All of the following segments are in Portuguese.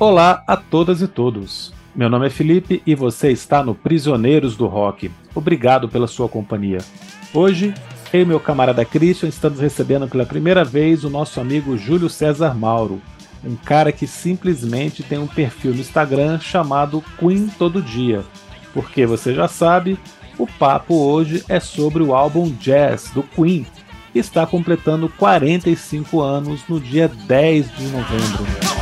Olá a todas e todos. Meu nome é Felipe e você está no Prisioneiros do Rock. Obrigado pela sua companhia. Hoje, eu e meu camarada Christian estamos recebendo pela primeira vez o nosso amigo Júlio César Mauro, um cara que simplesmente tem um perfil no Instagram chamado Queen Todo Dia. Porque você já sabe, o papo hoje é sobre o álbum Jazz do Queen, que está completando 45 anos no dia 10 de novembro.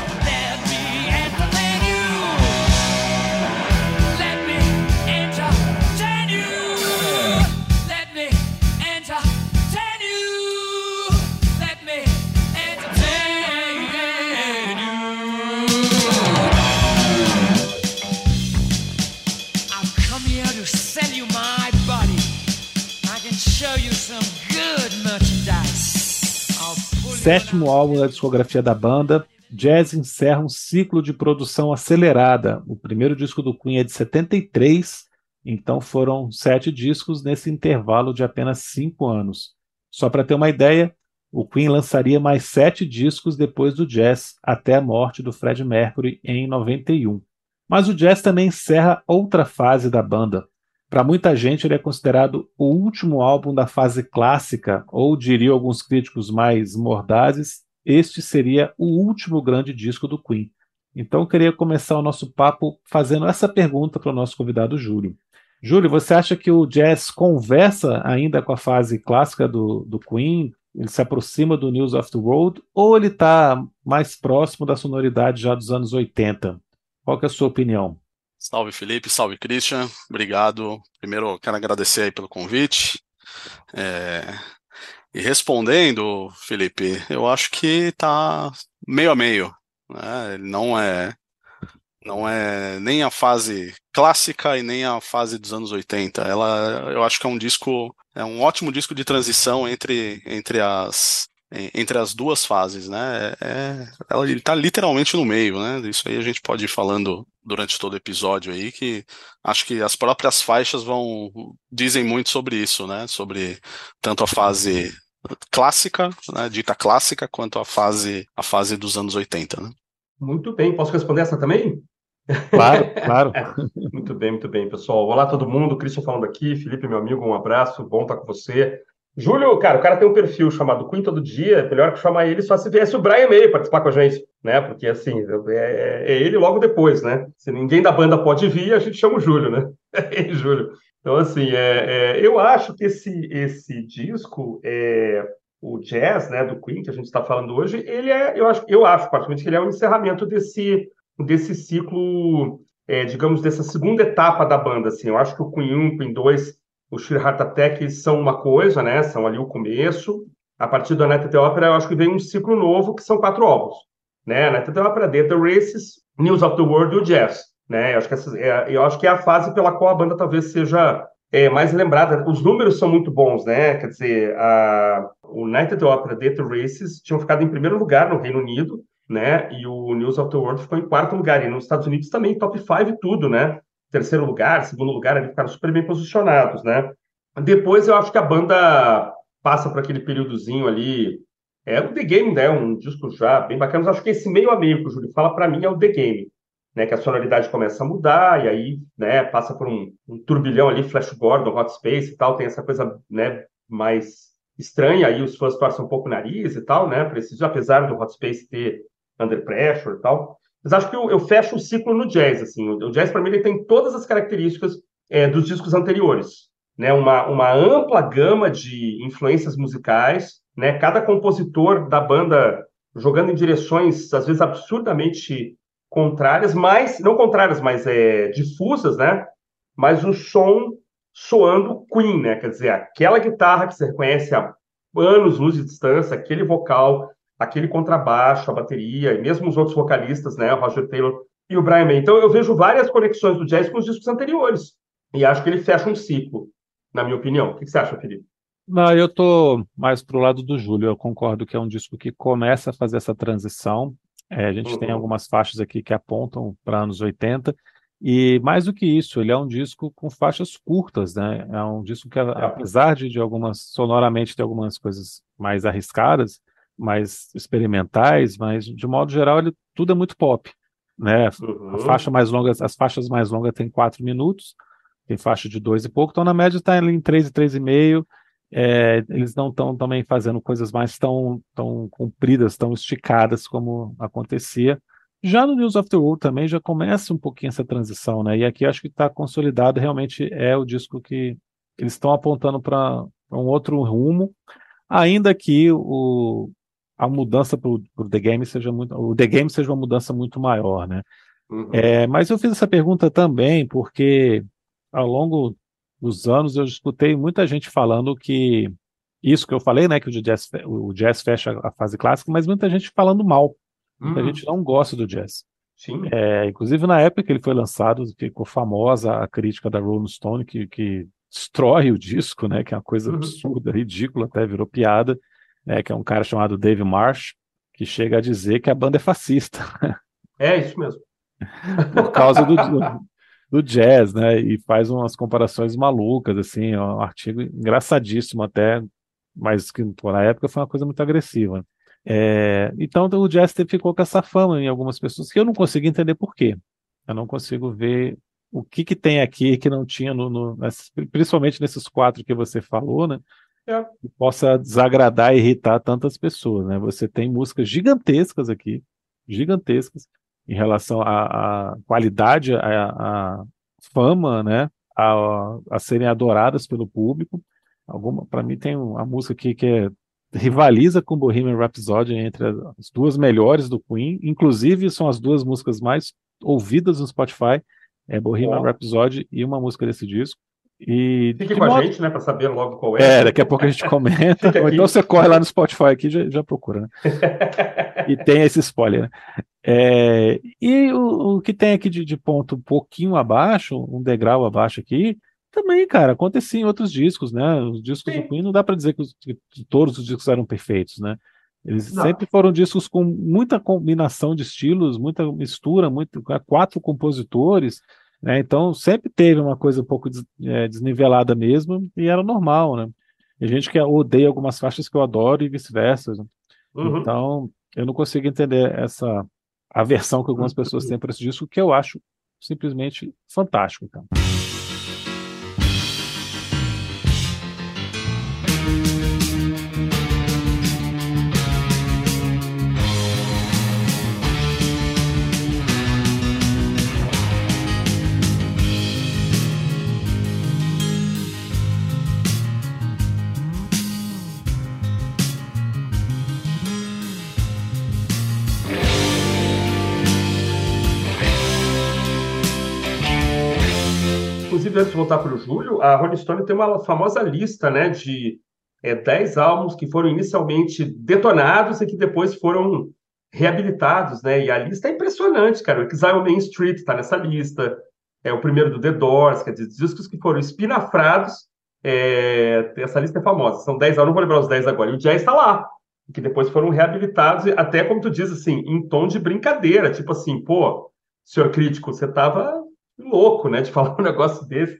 Sétimo álbum da discografia da banda, Jazz encerra um ciclo de produção acelerada. O primeiro disco do Queen é de 73, então foram sete discos nesse intervalo de apenas cinco anos. Só para ter uma ideia, o Queen lançaria mais sete discos depois do Jazz, até a morte do Fred Mercury em 91. Mas o Jazz também encerra outra fase da banda, para muita gente, ele é considerado o último álbum da fase clássica, ou diriam alguns críticos mais mordazes, este seria o último grande disco do Queen. Então, eu queria começar o nosso papo fazendo essa pergunta para o nosso convidado Júlio. Júlio, você acha que o jazz conversa ainda com a fase clássica do, do Queen? Ele se aproxima do News of the World? Ou ele está mais próximo da sonoridade já dos anos 80? Qual é a sua opinião? Salve Felipe, salve Christian, obrigado. Primeiro quero agradecer aí pelo convite. É... E respondendo, Felipe, eu acho que tá meio a meio. Né? Não é não é nem a fase clássica e nem a fase dos anos 80. Ela, eu acho que é um disco, é um ótimo disco de transição entre, entre as entre as duas fases, né? É, é ele está literalmente no meio, né? Isso aí a gente pode ir falando durante todo o episódio aí, que acho que as próprias faixas vão dizem muito sobre isso, né? Sobre tanto a fase clássica, né, dita clássica, quanto a fase a fase dos anos 80, né? Muito bem, posso responder essa também? Claro, claro. muito bem, muito bem, pessoal. Olá todo mundo, Christian falando aqui, Felipe, meu amigo, um abraço, bom estar com você. Júlio, cara, o cara tem um perfil chamado Queen Todo Dia, melhor que chamar ele só se viesse o Brian May participar com a gente, né? Porque, assim, é, é, ele logo depois, né? Se ninguém da banda pode vir, a gente chama o Júlio, né? Ei, Júlio. Então, assim, é, é, eu acho que esse, esse disco, é, o jazz, né, do Queen, que a gente está falando hoje, ele é, eu acho, eu acho, particularmente, que ele é um encerramento desse, desse ciclo, é, digamos, dessa segunda etapa da banda, assim. Eu acho que o Queen 1, Queen 2 o Sheer Heart Attack são uma coisa, né? São ali o começo. A partir da the Opera, eu acho que vem um ciclo novo, que são quatro álbuns. Né? The Opera, The, Races, News of the World e o Jazz. Né? Eu, acho que essa, é, eu acho que é a fase pela qual a banda talvez seja é, mais lembrada. Os números são muito bons, né? Quer dizer, a, o the Opera, The, Races tinham ficado em primeiro lugar no Reino Unido, né? E o News of the World ficou em quarto lugar. E nos Estados Unidos também, top 5 e tudo, né? Terceiro lugar, segundo lugar, ali ficaram super bem posicionados, né? Depois eu acho que a banda passa por aquele períodozinho ali. É o The Game, né? Um disco já bem bacana. Mas acho que esse meio a meio que o Júlio fala, para mim, é o The Game. Né, que a sonoridade começa a mudar, e aí né, passa por um, um turbilhão ali, Flash Gordon, Hot Space e tal, tem essa coisa né, mais estranha, aí os fãs torcem um pouco o nariz e tal, né? Preciso, apesar do Hot Space ter Under Pressure e tal. Mas acho que eu, eu fecho o ciclo no jazz, assim. O, jazz, para mim, ele tem todas as características é, dos discos anteriores. Né? Uma, uma ampla gama de influências musicais, né? Cada compositor da banda jogando em direções, às vezes, absurdamente contrárias, mas... Não contrárias, mas é, difusas, né? Mas o som soando Queen, né? Quer dizer, aquela guitarra que você reconhece há anos, luz de distância, aquele vocal aquele contrabaixo, a bateria, e mesmo os outros vocalistas, né, o Roger Taylor e o Brian May. Então eu vejo várias conexões do jazz com os discos anteriores. E acho que ele fecha um ciclo, na minha opinião. O que você acha, Felipe? Não, eu estou mais pro lado do Júlio. Eu concordo que é um disco que começa a fazer essa transição. É, a gente uhum. tem algumas faixas aqui que apontam para anos 80. E mais do que isso, ele é um disco com faixas curtas, né? É um disco que, é. apesar de, de algumas, sonoramente, ter algumas coisas mais arriscadas, mais experimentais, mas de modo geral ele tudo é muito pop. né? Uhum. A faixa mais longa, as faixas mais longas tem quatro minutos, tem faixa de dois e pouco, então na média está em três e três e meio. É, eles não estão também fazendo coisas mais tão, tão compridas, tão esticadas como acontecia. Já no News of the World também já começa um pouquinho essa transição, né? E aqui acho que está consolidado, realmente é o disco que eles estão apontando para um outro rumo, ainda que o, a mudança para o The Game seja muito, o The Game seja uma mudança muito maior, né? Uhum. É, mas eu fiz essa pergunta também porque ao longo dos anos eu escutei muita gente falando que isso que eu falei, né, que o jazz, o jazz fecha a fase clássica, mas muita gente falando mal. Muita uhum. gente não gosta do jazz. Sim. É, inclusive na época que ele foi lançado, ficou famosa a crítica da Rolling Stone que, que destrói o disco, né, que é uma coisa uhum. absurda, ridícula, até virou piada né, que é um cara chamado Dave Marsh, que chega a dizer que a banda é fascista. É isso mesmo. Por causa do, do, jazz, né? E faz umas comparações malucas, assim, é um artigo engraçadíssimo até, mas que pô, na época foi uma coisa muito agressiva. É, então o jazz ficou com essa fama em algumas pessoas que eu não consigo entender por quê. Eu não consigo ver o que, que tem aqui que não tinha no, no principalmente nesses quatro que você falou, né? É. que possa desagradar e irritar tantas pessoas, né? Você tem músicas gigantescas aqui, gigantescas, em relação à, à qualidade, à, à, fama, né? A, a serem adoradas pelo público. Alguma, para mim tem uma música aqui que é, rivaliza com Bohemian Rhapsody entre as duas melhores do Queen, inclusive são as duas músicas mais ouvidas no Spotify, é Bohemian Rhapsody e uma música desse disco. E Fique com modo... a gente, né, para saber logo qual é. É, daqui a pouco a gente comenta. ou então você corre lá no Spotify aqui e já, já procura, né? e tem esse spoiler, né? É, e o, o, que tem aqui de, de, ponto um pouquinho abaixo, um degrau abaixo aqui, também, cara, acontecia em outros discos, né? Os discos Sim. do Queen não dá para dizer que, os, que, todos os discos eram perfeitos, né? Eles não. sempre foram discos com muita combinação de estilos, muita mistura, muito, quatro compositores. Né? Então sempre teve uma coisa um pouco des, é, desnivelada mesmo e era normal, né? E gente que odeia algumas faixas que eu adoro e vice-versa. Né? Uhum. Então eu não consigo entender essa aversão que algumas pessoas têm para esse disco, que eu acho simplesmente fantástico. Então. Inclusive, antes de voltar para o Júlio, a Rolling Stone tem uma famosa lista né, de é, 10 álbuns que foram inicialmente detonados e que depois foram reabilitados, né? E a lista é impressionante, cara. O Exile Main Street está nessa lista. É o primeiro do The Doors, quer dizer, discos que foram espinafrados. É, essa lista é famosa. São 10 álbuns, não vou lembrar os 10 agora. E o jazz está lá, que depois foram reabilitados, até como tu diz, assim, em tom de brincadeira. Tipo assim, pô, senhor crítico, você estava louco, né, de falar um negócio desse,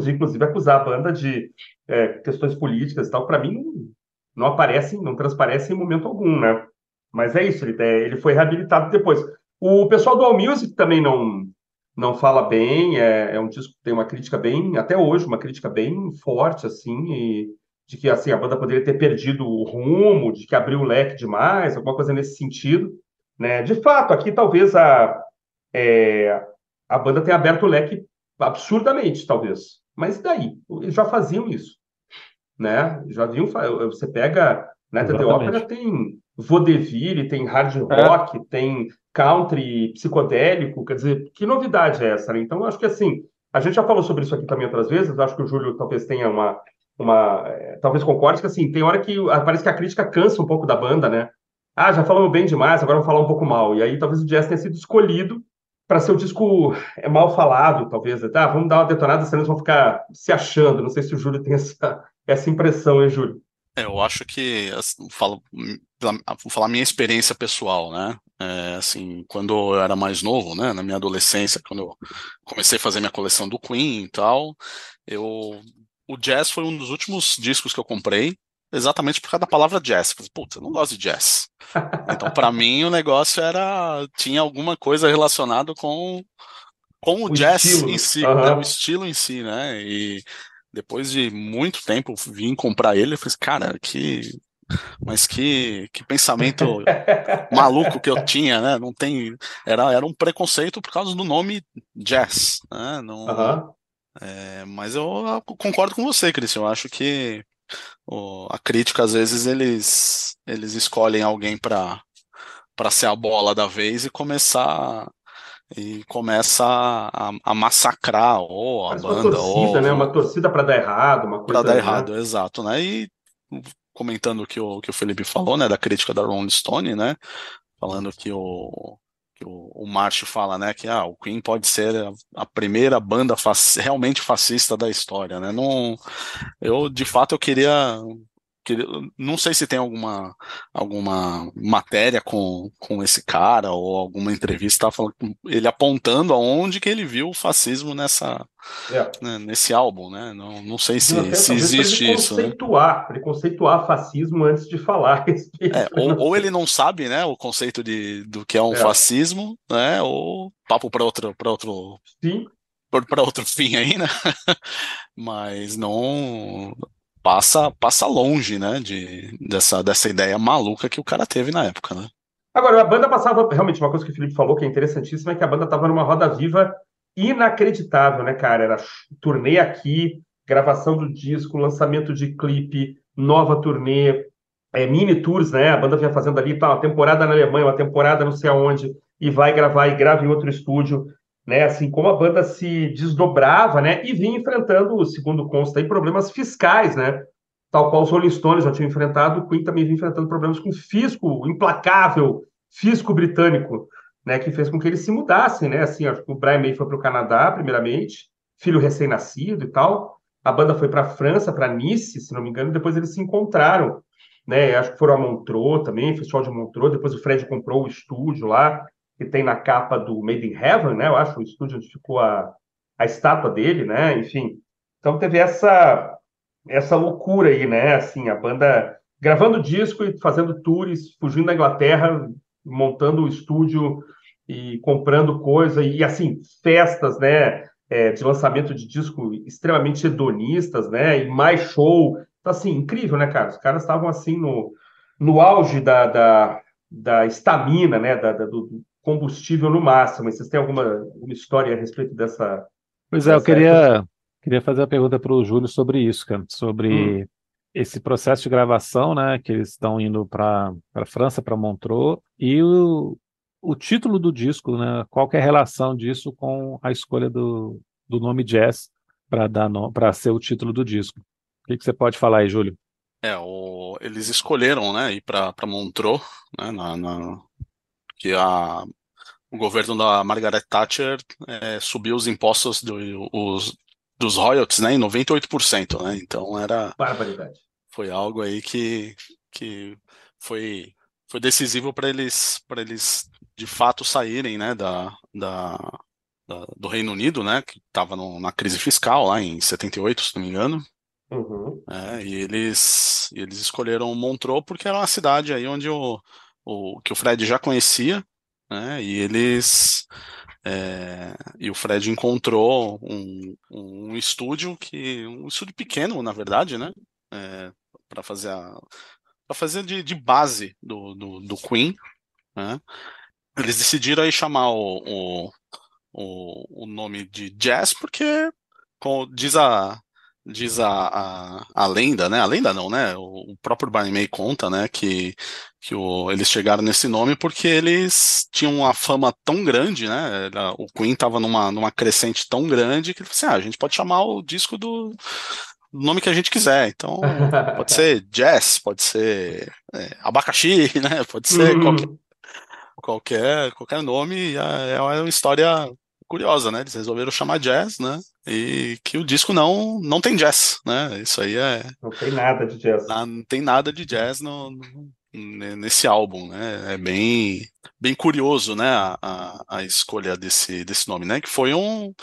de inclusive acusar a banda de é, questões políticas e tal, para mim não, aparece, não transparece em momento algum, né? Mas é isso, ele, é, ele foi reabilitado depois. O pessoal do All Music também não não fala bem, é, é um disco que tem uma crítica bem, até hoje, uma crítica bem forte, assim, e, de que assim, a banda poderia ter perdido o rumo, de que abriu o leque demais, alguma coisa nesse sentido. Né? De fato, aqui talvez a, é, a banda tem aberto o leque absurdamente, talvez. Mas daí? Eles já faziam isso. Né? Já viam. Você pega. Né, The Opera tem vaudeville, tem hard é. rock, é. tem country psicodélico. Quer dizer, que novidade é essa? Né? Então, acho que assim. A gente já falou sobre isso aqui também outras vezes. Acho que o Júlio talvez tenha uma. uma é, talvez concorde que assim, tem hora que parece que a crítica cansa um pouco da banda, né? Ah, já falamos bem demais, agora vamos falar um pouco mal. E aí talvez o jazz tenha sido escolhido para ser um disco é mal falado, talvez. Tá, vamos dar uma detonada, senão eles vão ficar se achando. Não sei se o Júlio tem essa, essa impressão, hein, Júlio? É, eu acho que, assim, falo, vou falar minha experiência pessoal, né? É, assim, quando eu era mais novo, né, na minha adolescência, quando eu comecei a fazer minha coleção do Queen e tal, eu, o jazz foi um dos últimos discos que eu comprei, exatamente por causa da palavra jazz. Puta, eu não gosto de jazz. Então, para mim, o negócio era tinha alguma coisa relacionada com com o, o jazz estilo. em si, uhum. né, o estilo em si, né? E depois de muito tempo vim comprar ele, eu falei, cara, que mas que, que pensamento maluco que eu tinha, né? Não tem era, era um preconceito por causa do nome jazz, né? Não, uhum. é, mas eu, concordo com você, Cris. Eu acho que o, a crítica às vezes eles eles escolhem alguém para para ser a bola da vez e começar e começa a, a massacrar ou a banda uma torcida, ou né? Uma torcida para dar errado, uma coisa. Para dar né? errado, exato, né? E comentando o que o que o Felipe falou, né, da crítica da Rolling Stone, né? Falando que o o, o March fala, né, que ah, o Queen pode ser a, a primeira banda fac, realmente fascista da história, né? Não, eu de fato eu queria que, não sei se tem alguma, alguma matéria com, com esse cara ou alguma entrevista falando, ele apontando aonde que ele viu o fascismo nessa é. né, nesse álbum, né? Não, não sei se, não, se existe ele isso. Conceituar, né? Ele conceituar fascismo antes de falar. É, ou, ou, ele não sabe, né, o conceito de, do que é um é. fascismo, né? Ou papo para outro para outro Sim para outro fim aí, né? Mas não passa passa longe, né, de, dessa, dessa ideia maluca que o cara teve na época, né? Agora, a banda passava, realmente, uma coisa que o Felipe falou que é interessantíssima é que a banda estava numa roda viva inacreditável, né, cara? Era turnê aqui, gravação do disco, lançamento de clipe, nova turnê, é, mini tours, né? A banda vinha fazendo ali, tá, uma temporada na Alemanha, uma temporada não sei aonde, e vai gravar e grava em outro estúdio né? Assim como a banda se desdobrava, né? E vinha enfrentando, segundo consta aí, problemas fiscais, né? Tal qual os Rolling Stones já tinham enfrentado, o Queen também vinha enfrentando problemas com fisco implacável, fisco britânico, né? Que fez com que eles se mudassem, né? Assim, o Brian May foi para o Canadá, primeiramente, filho recém-nascido e tal. A banda foi para a França, para Nice, se não me engano, depois eles se encontraram, né? Acho que foram a Montreux também, Festival de Montreux. Depois o Fred comprou o estúdio lá que tem na capa do Made in Heaven, né? Eu acho o estúdio onde ficou a, a estátua dele, né? Enfim, então teve essa essa loucura aí, né? Assim, a banda gravando disco e fazendo tours, fugindo da Inglaterra, montando o estúdio e comprando coisa e assim festas, né? É, de lançamento de disco extremamente hedonistas, né? E mais show, então, assim, incrível, né, cara? Os caras estavam assim no, no auge da, da, da estamina, né? Da, da do, combustível no máximo. Vocês têm alguma, alguma história a respeito dessa? Pois é, eu queria, queria fazer a pergunta para o Júlio sobre isso, cara, sobre hum. esse processo de gravação, né, que eles estão indo para a França, para Montreux, e o, o título do disco, né, qual é a relação disso com a escolha do, do nome Jazz para dar para ser o título do disco? O que, que você pode falar aí, Júlio? É, o, eles escolheram, né, ir para Montreux, né, na, na, que a, o governo da Margaret Thatcher é, subiu os impostos do, os, dos royalties né, em 98%. Né? Então era. Barbaridade. Foi algo aí que, que foi, foi decisivo para eles, eles de fato saírem né, da, da, da do Reino Unido, né, que estava na crise fiscal lá em 78, se não me engano. Uhum. É, e eles, eles escolheram Montreux porque era uma cidade aí onde o, o, que o Fred já conhecia, né? E eles é, e o Fred encontrou um, um estúdio que um estúdio pequeno, na verdade, né? É, para fazer a para fazer de, de base do, do, do, Queen, né? Eles decidiram aí chamar o, o, o, o nome de Jazz porque, diz a diz a, a, a, lenda, né? A lenda não, né? O, o próprio Barney May conta, né? Que, que o, eles chegaram nesse nome porque eles tinham uma fama tão grande, né? O Queen estava numa, numa crescente tão grande que ele falou assim, ah, a gente pode chamar o disco do nome que a gente quiser. Então, pode ser jazz, pode ser é, abacaxi, né? Pode ser uhum. qualquer, qualquer, qualquer nome. É, é uma história curiosa, né? Eles resolveram chamar jazz, né? E que o disco não não tem jazz, né? Isso aí é. Não tem nada de jazz. Não tem nada de jazz no, no nesse álbum, né? É bem bem curioso, né? A, a, a, escolha desse desse nome, né? Que foi um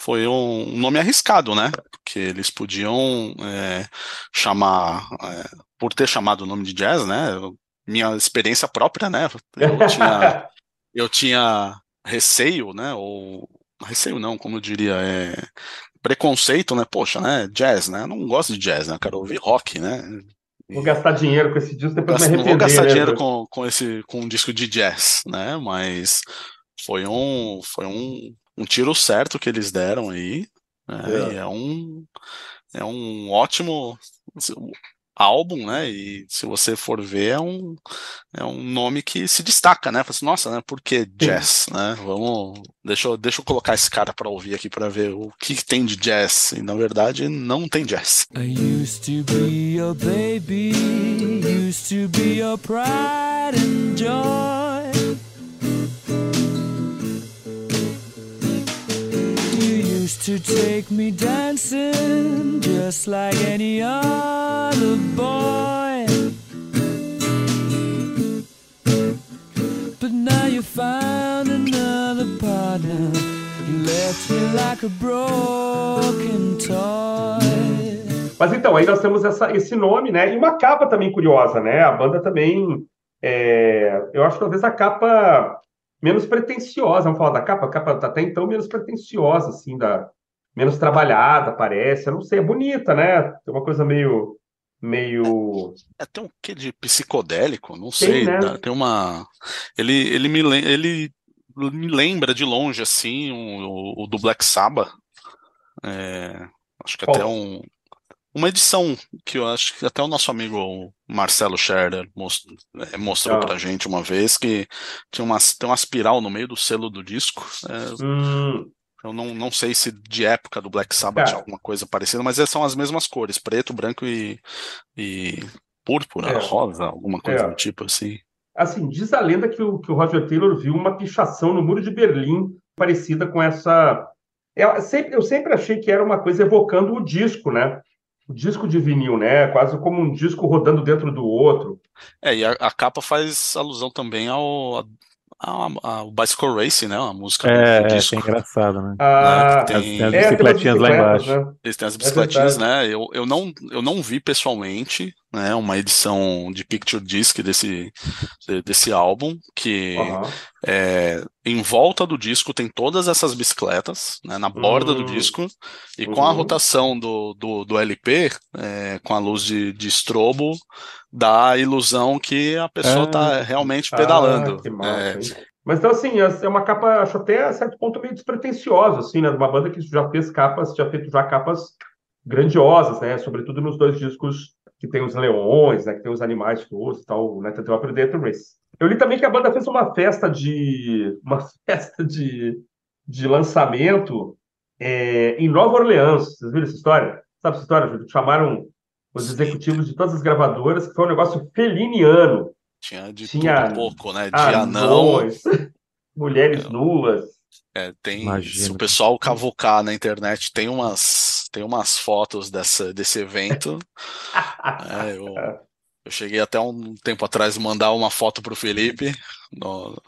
foi um nome arriscado, né? Porque eles podiam é, chamar, é, por ter chamado o nome de jazz, né? Minha experiência própria, né? Eu tinha, eu tinha receio, né? Ou receio não, como eu diria, é preconceito, né? Poxa, né? Jazz, né? Eu não gosto de jazz, né? Eu quero ouvir rock, né? Vou gastar dinheiro com esse disco, depois Gasto, me não vou gastar né, dinheiro com, com esse com um disco de jazz, né? Mas foi um foi um, um tiro certo que eles deram aí, né? É. E é um é um ótimo álbum, né? E se você for ver, é um, é um nome que se destaca, né? Fala assim, Nossa, né? Por que jazz, né? Vamos, deixa eu, deixa eu colocar esse cara para ouvir aqui para ver o que que tem de jazz. E na verdade não tem jazz. I used to be your baby, used to be your pride and joy. To take me dancing just like any other boy. But now you found another partner. You left me like a broken toy. Mas então, aí nós temos essa, esse nome, né? E uma capa também curiosa, né? A banda também. é, eu acho talvez a capa menos pretensiosa. Vamos falar da capa? A capa tá até então menos pretensiosa, assim, da, menos trabalhada, parece. Eu não sei, é bonita, né? Tem uma coisa meio. meio. É, tem um quê de psicodélico, não Tem, sei, né? tem uma ele ele me ele me lembra de longe assim o, o do Black Sabbath. É, acho que até Qual? um uma edição que eu acho que até o nosso amigo Marcelo Scherder most- é, mostrou Ah. pra gente uma vez que tinha uma, tem uma espiral no meio do selo do disco. É, Hum, eu não, não sei se de época do Black Sabbath tinha alguma coisa parecida, mas são as mesmas cores, preto, branco e, e púrpura, É. rosa, alguma coisa É. do tipo assim. assim, diz a lenda que o, que o Roger Taylor viu uma pichação no Muro de Berlim parecida com essa. Eu sempre, eu sempre achei que era uma coisa evocando o disco, né? O disco de vinil, né? Quase como um disco rodando dentro do outro. É, e a, a capa faz alusão também ao, a- ao Bicycle Racing, né? A música É, do é, disco. é engraçado, né? Ah, Tem- As, tem as é, tem bicicletinhas lá bicicletas, embaixo. né? Eles têm as É bicicletinhas, verdade. né? Eu, eu, não, eu não vi pessoalmente, né? Uma edição de Picture Disc desse, de- desse álbum, que é, em volta do disco tem todas essas bicicletas, né, na borda do Hum. disco, e com a Uhum. rotação do, do, do LP, é, com a luz de, de estrobo, dá a ilusão que a pessoa Ah. está realmente pedalando. Ah, que massa, É? Mas então, assim, é uma capa, acho até a certo ponto meio despretensiosa, assim, né? De uma banda que já fez capas, já feito já capas grandiosas, né? Sobretudo nos dois discos que tem os leões, né? Que tem os animais todos e tal, né? Tem o Predator Race. Eu li também que a banda fez uma festa de uma festa de, de lançamento é, em Nova Orleans. Vocês viram essa história? Sabe essa história, Júlio? Chamaram os Sim. executivos de todas as gravadoras, que foi um negócio feliniano. tinha de Tinha tudo pouco, né? De anão, Anões, mulheres nuas. é, tem, se o pessoal cavucar na internet, tem umas, tem umas fotos dessa, desse evento. É, eu, eu cheguei até um tempo atrás mandar uma foto pro Felipe, no-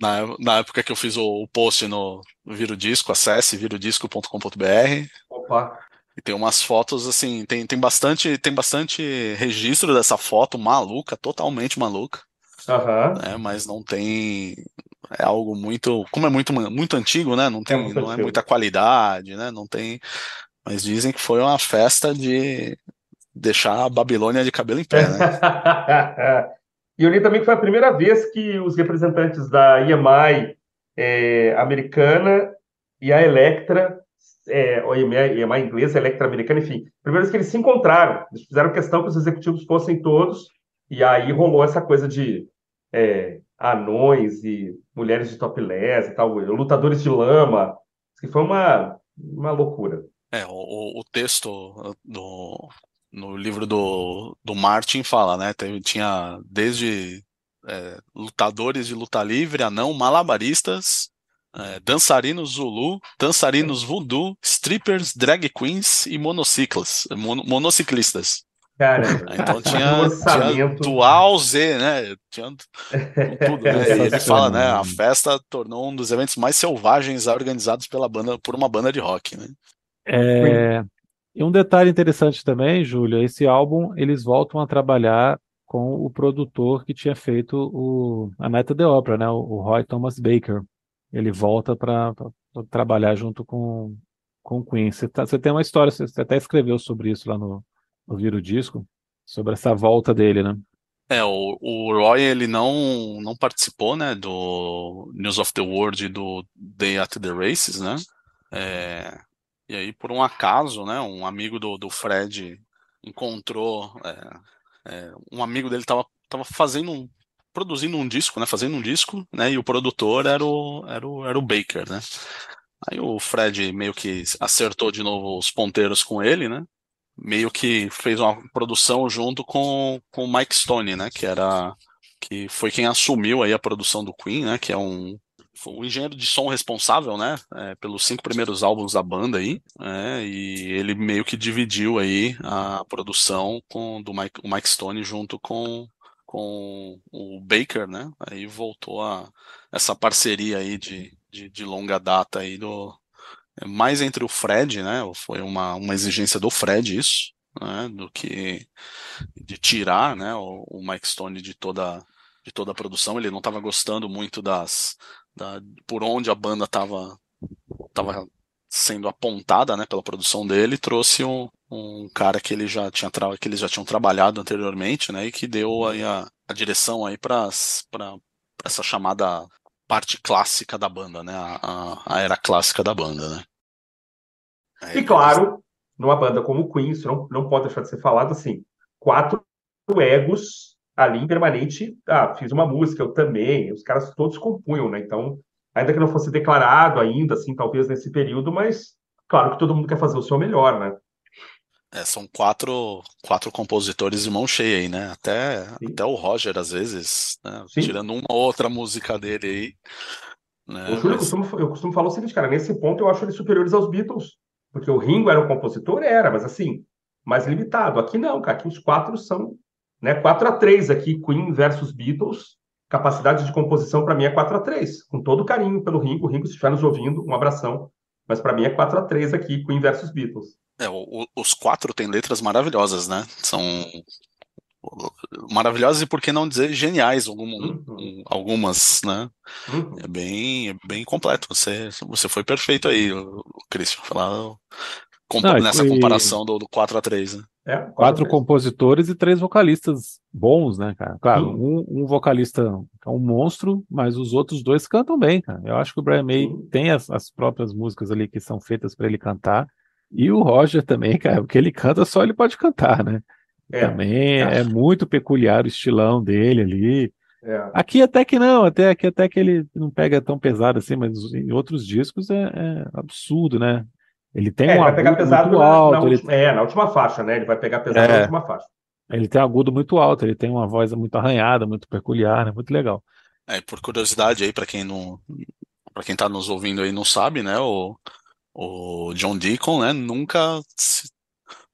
na, na época que eu fiz o, o post no, no Viro Disco, acesse virodisco.com.br Opa. E tem umas fotos assim, tem, tem bastante tem bastante registro dessa foto maluca, totalmente maluca, Aham. né? Mas não tem é algo muito, como é muito muito antigo, né? Não tem, muito não é muita qualidade, né? Não tem, mas dizem que foi uma festa de deixar a Babilônia de cabelo em pé, né? E eu li também que foi a primeira vez que os representantes da EMI é, americana e a Electra, é, EMI inglesa, Electra americana, enfim, primeira vez que eles se encontraram. Eles fizeram questão que os executivos fossem todos, e aí rolou essa coisa de é, anões e mulheres de topless e tal, lutadores de lama, que foi uma, uma loucura. É, o- o, o texto do, no livro do, do Martin fala, né? Teve, tinha desde é, lutadores de luta livre, anão, malabaristas, é, dançarinos Zulu, dançarinos voodoo, strippers, drag queens e monociclas, mono- monociclistas. Cara, Então um tinha, tinha orçamento. dual Z, né? Tinha tudo, né? E ele fala, né? A festa tornou um dos eventos mais selvagens organizados pela banda por uma banda de rock, né? É, e um detalhe interessante também, Júlio, esse álbum eles voltam a trabalhar com o produtor que tinha feito o, a Night of the Opera, né? O Roy Thomas Baker. Ele volta para trabalhar junto com, com o Queen. Você, tá- você tem uma história, você, até escreveu sobre isso lá no, Vira o Disco, sobre essa volta dele, né? É, o, o Roy, ele não, não participou, né, do News of the World e do Day at the Races, né? É, e aí, por um acaso, né, um amigo do, do Fred encontrou, é, é, um amigo dele estava tava fazendo um, produzindo um disco, né, fazendo um disco, né, e o produtor era o, era o, era o Baker, né? Aí o Fred meio que acertou de novo os ponteiros com ele, né? Meio que fez uma produção junto com, com o Mike Stone, né? Que era que foi quem assumiu aí a produção do Queen, né? Que é um o engenheiro de som responsável, né? é, pelos cinco primeiros álbuns da banda aí, né, e ele meio que dividiu aí a produção com do Mike, o Mike Stone junto com com o Baker, né? Aí voltou a essa parceria aí de, de, de longa data aí do é mais entre o Fred, né? Foi uma, uma exigência do Fred isso, né? Do que de tirar, né? O, o Mike Stone de toda de toda a produção. Ele não estava gostando muito das da, por onde a banda estava tava sendo apontada, né? Pela produção dele. Trouxe um, um cara que ele já tinha que eles já tinham trabalhado anteriormente, né? E que deu aí a, a direção aí para essa chamada parte clássica da banda, né? A, a, a era clássica da banda, né? Aí, E claro, numa banda como o Queen, isso não, não pode deixar de ser falado assim, quatro egos ali em permanente. Ah, fiz uma música, eu também. Os caras todos compunham, né? Então, ainda que não fosse declarado ainda, assim, talvez nesse período, mas claro que todo mundo quer fazer o seu melhor, né? É, são quatro, quatro compositores de mão cheia aí, né? Até, Sim. até o Roger, às vezes, né? Tirando uma ou outra música dele aí. Né? O Júlio, eu Mas- costumo, eu costumo falar o seguinte, cara, nesse ponto eu acho eles superiores aos Beatles, porque o Ringo era um compositor, era, mas assim, mais limitado. Aqui não, cara, aqui os quatro são, né, 4 a 3 aqui, Queen versus Beatles, capacidade de composição para mim é 4 a 3 com todo carinho pelo Ringo, Ringo, se estiver nos ouvindo, um abração, mas para mim é 4 a 3 aqui, Queen versus Beatles. É, o- o- os quatro têm letras maravilhosas, né? São maravilhosas e por que não dizer geniais algum- Uhum. algumas, né? Uhum. É bem, é bem completo. Você, você foi perfeito aí, o o Christian, falar compa- e- nessa comparação do, do 4 a 3 né? É, 4 Quatro 3. compositores e três vocalistas bons, né, cara? Claro, Sim. um, um vocalista é um monstro, mas os outros dois cantam bem, cara. Eu acho que o Brian May tem as, as próprias músicas ali que são feitas para ele cantar. E o Roger também, cara, o que ele canta só ele pode cantar, né? É, Também é acho. muito peculiar o estilão dele ali. é. Aqui até que não, até aqui até que ele não pega tão pesado assim, mas em outros discos é, é absurdo, né? Ele tem É, um ele vai pegar agudo pesado muito na, na alto, ele, última, é, na última faixa, né? Ele vai pegar pesado na É. última faixa. ele tem um agudo muito alto, ele tem uma voz muito arranhada, muito peculiar, né? Muito legal. É, e por curiosidade aí, para quem não, para quem tá nos ouvindo aí não sabe, né? O, o John Deacon, né? Nunca,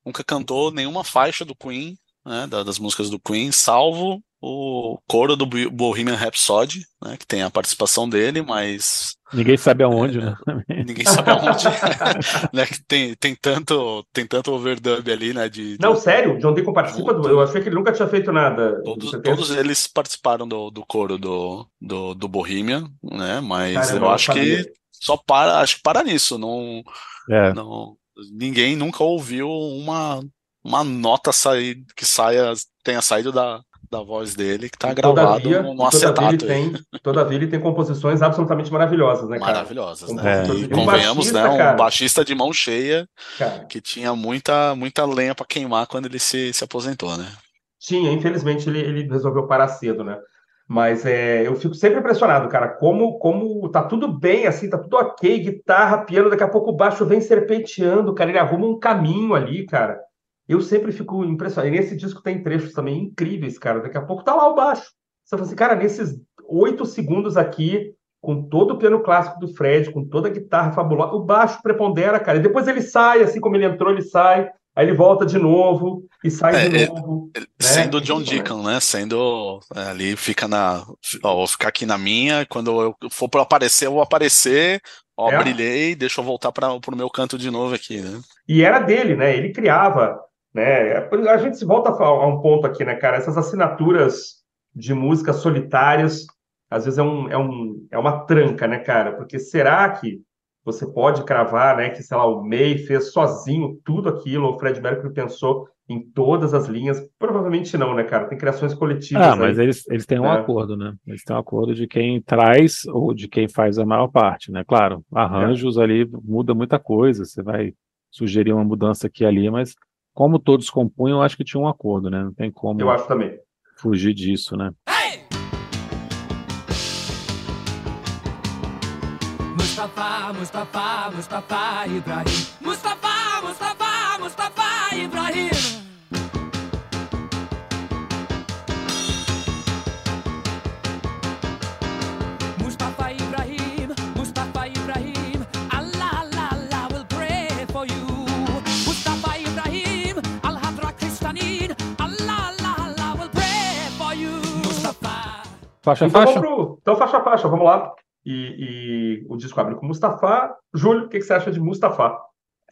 nunca cantou nenhuma faixa do Queen, né? da- das músicas do Queen, salvo o coro do Bo- Bohemian Rhapsody, né? Que tem a participação dele, mas Ninguém sabe aonde, né? ninguém sabe aonde, né? Que tem, tem tanto, tem tanto overdub ali, né? De, Não, sério, John Deacon participa do. Eu achei que ele nunca tinha feito nada. Todos, todos eles participaram do, do coro do, do, do Bohemian, né? Mas Caramba, eu não acho sabia. que só para, acho que para nisso. Não, É. não, ninguém nunca ouviu uma, uma nota sair, que saia, tenha saído da, da voz dele, que tá gravado Todavia, no, no todavia, ele acetato tem, todavia ele tem composições absolutamente maravilhosas, né, cara? Maravilhosas, né? Compositor E de- um convenhamos, né? baixista, Um cara. baixista de mão cheia Cara, que tinha muita, muita lenha para queimar quando ele se, se aposentou, né? tinha, infelizmente ele, ele resolveu parar cedo, né? Mas é, eu fico sempre impressionado, cara, como, como tá tudo bem, assim, tá tudo ok, guitarra, piano, daqui a pouco o baixo vem serpenteando, cara, ele arruma um caminho ali, cara. Eu sempre fico impressionado. E nesse disco tem trechos também incríveis, cara. Daqui a pouco tá lá o baixo. Você fala assim, cara, nesses oito segundos aqui, com todo o piano clássico do Fred, com toda a guitarra fabulosa, o baixo prepondera, cara. E depois ele sai, assim como ele entrou, ele sai. Aí ele volta de novo e sai É, de é, novo. né? Sendo John. Deacon, né? Sendo é, ali, fica na. Ó, vou ficar aqui na minha. Quando eu for para aparecer, eu vou aparecer. Ó, É. brilhei, deixa eu voltar para o meu canto de novo aqui, né? E era dele, né? Ele criava, né? A gente se volta a um ponto aqui, né, cara? Essas assinaturas de músicas solitárias, às vezes é, um, é, um, é uma tranca, né, cara? Porque será que você pode cravar, né, que, sei lá, o May fez sozinho tudo aquilo, o Fred Mercury pensou em todas as linhas? Provavelmente não, né, cara? Tem criações coletivas Ah, aí. mas eles, eles têm um É. acordo, né? Eles têm um acordo de quem traz ou de quem faz a maior parte, né? Claro, arranjos ali muda muita coisa, você vai sugerir uma mudança aqui e ali, mas como todos compunham, eu acho que tinha um acordo, né? Não tem como Eu acho também. fugir disso, né? Mustafa, Mustafa, Ibrahim. Mustafa, Mustafa, Mustafa Ibrahim. Mustafa Ibrahim, Mustafa Ibrahim. Allah, Allah, Allah will pray for you. Mustafa Ibrahim, Al Hadra Kristanin. Allah, Allah, Allah will pray for you. Mustafa. Faixa, Então, faixa. pro... então faixa faixa, vamos lá. E, e o disco abre com Mustafa. Júlio, o que, que você acha de Mustafa?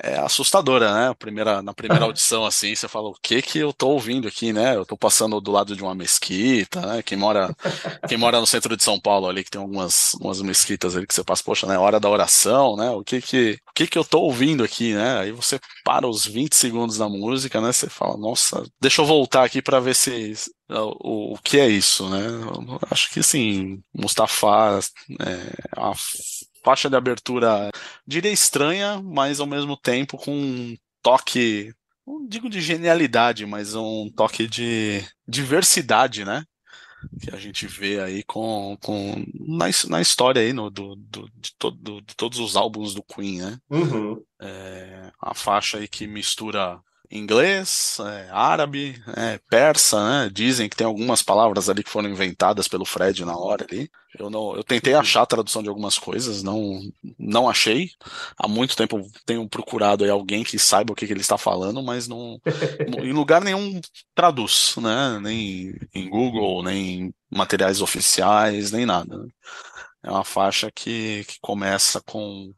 É assustadora, né? Primeira, na primeira audição, assim, você fala, o que que eu tô ouvindo aqui, né? Eu tô passando do lado de uma mesquita, né? Quem mora, quem mora no centro de São Paulo ali, que tem algumas umas mesquitas ali que você passa, poxa, né? Hora da oração, né? O que que, o que que eu tô ouvindo aqui, né? Aí você para os 20 segundos da música, né? Você fala, nossa, deixa eu voltar aqui para ver se o, o que é isso, né? Eu acho que sim, Mustafa é uma faixa de abertura diria estranha, mas ao mesmo tempo com um toque, não digo de genialidade, mas um toque de diversidade, né? Que a gente vê aí com, com na, na história aí no, do, do- de, todo, de todos os álbuns do Queen, né? Uhum. É, a faixa aí que mistura inglês, é, árabe, é, persa, né? Dizem que tem algumas palavras ali que foram inventadas pelo Fred na hora ali. Eu não, eu tentei achar a tradução de algumas coisas, não, não achei. Há muito tempo tenho procurado alguém que saiba o que, que ele está falando, mas não, em lugar nenhum traduz, né? Nem em Google, nem em materiais oficiais, nem nada. né? É uma faixa que, que começa com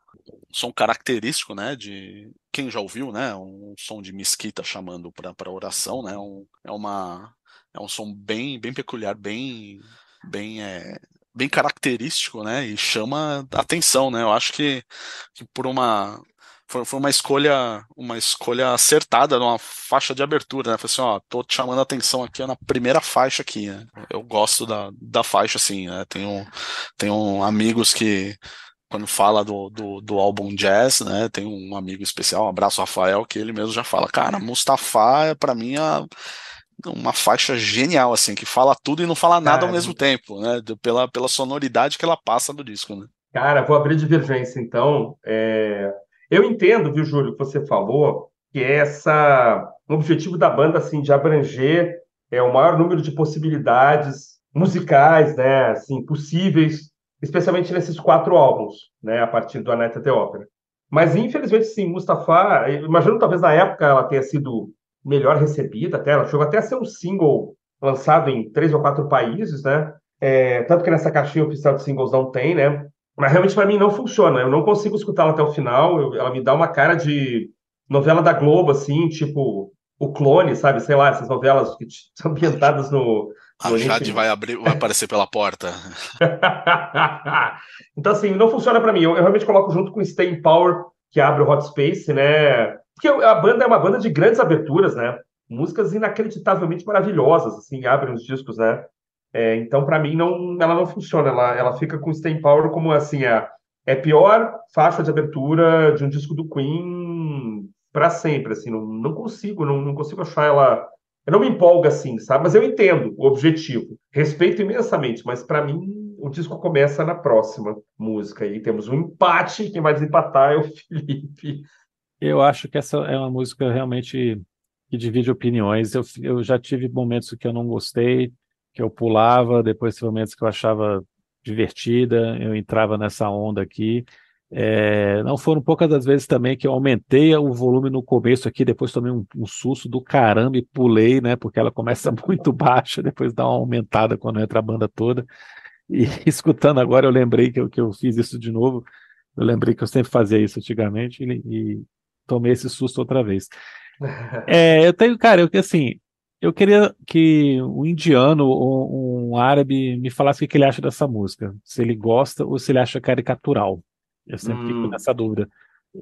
som característico, né? De quem já ouviu, né? Um som de mesquita chamando para oração, né? Um, é uma é um som bem bem peculiar, bem bem é, bem característico, né? E chama atenção, né? Eu acho que, que por uma foi, foi uma escolha uma escolha acertada numa faixa de abertura, né? Falei assim, ó, tô te chamando a atenção aqui na primeira faixa aqui, né? Eu gosto da, da faixa, assim, né? Tenho, tenho amigos que quando fala do, do, do álbum Jazz, né? Tem um amigo especial, um abraço Rafael, que ele mesmo já fala, cara, Mustafa é pra mim a, uma faixa genial, assim, que fala tudo e não fala nada ao Cara. mesmo tempo, né? Pela, pela sonoridade que ela passa do disco, né? Cara, vou abrir divergência, então. É, Eu entendo, viu, Júlio, que você falou que essa o objetivo da banda, assim, de abranger é, o maior número de possibilidades musicais, né, assim, possíveis, especialmente nesses quatro álbuns, né, a partir do A Night at the Opera. Mas, infelizmente, sim, Mustafa, imagino talvez na época ela tenha sido melhor recebida, até, ela chegou até a ser um single lançado em três ou quatro países, né, é, tanto que nessa caixinha oficial de singles não tem, né, mas realmente para mim não funciona. Eu não consigo escutá-la até o final. Eu- ela me dá uma cara de novela da Globo, assim, tipo o Clone, sabe? Sei lá, essas novelas que são ambientadas no. A no Jade vai abrir, vai aparecer pela porta. então, assim, não funciona para mim. Eu, eu realmente coloco junto com Stay Power, que abre o Hot Space, né? Porque a banda é uma banda de grandes aberturas, né? Músicas inacreditavelmente maravilhosas, assim, abrem os discos, né? É, então, para mim, não, ela não funciona. Ela, ela fica com Stay Power como, assim, a, é a pior faixa de abertura de um disco do Queen para sempre, assim. Não, não consigo, não, não consigo achar ela... Eu não me empolga assim, sabe? Mas eu entendo o objetivo. Respeito imensamente, mas para mim o disco começa na próxima música. E temos um empate, quem vai desempatar é o Felipe. Eu acho que essa é uma música realmente que divide opiniões. Eu, eu já tive momentos que eu não gostei, que eu pulava, depois momentos que eu achava divertida, eu entrava nessa onda aqui. É, não foram poucas das vezes também que eu aumentei o volume no começo aqui, depois tomei um, um susto do caramba e pulei, né? Porque ela começa muito baixa, depois dá uma aumentada quando entra a banda toda. E escutando agora, eu lembrei que eu, que eu fiz isso de novo. Eu lembrei que eu sempre fazia isso antigamente e, e tomei esse susto outra vez. É, eu tenho, cara, eu que assim, eu queria que um indiano ou um árabe me falasse o que ele acha dessa música, se ele gosta ou se ele acha caricatural. Eu sempre fico Hum. nessa dúvida.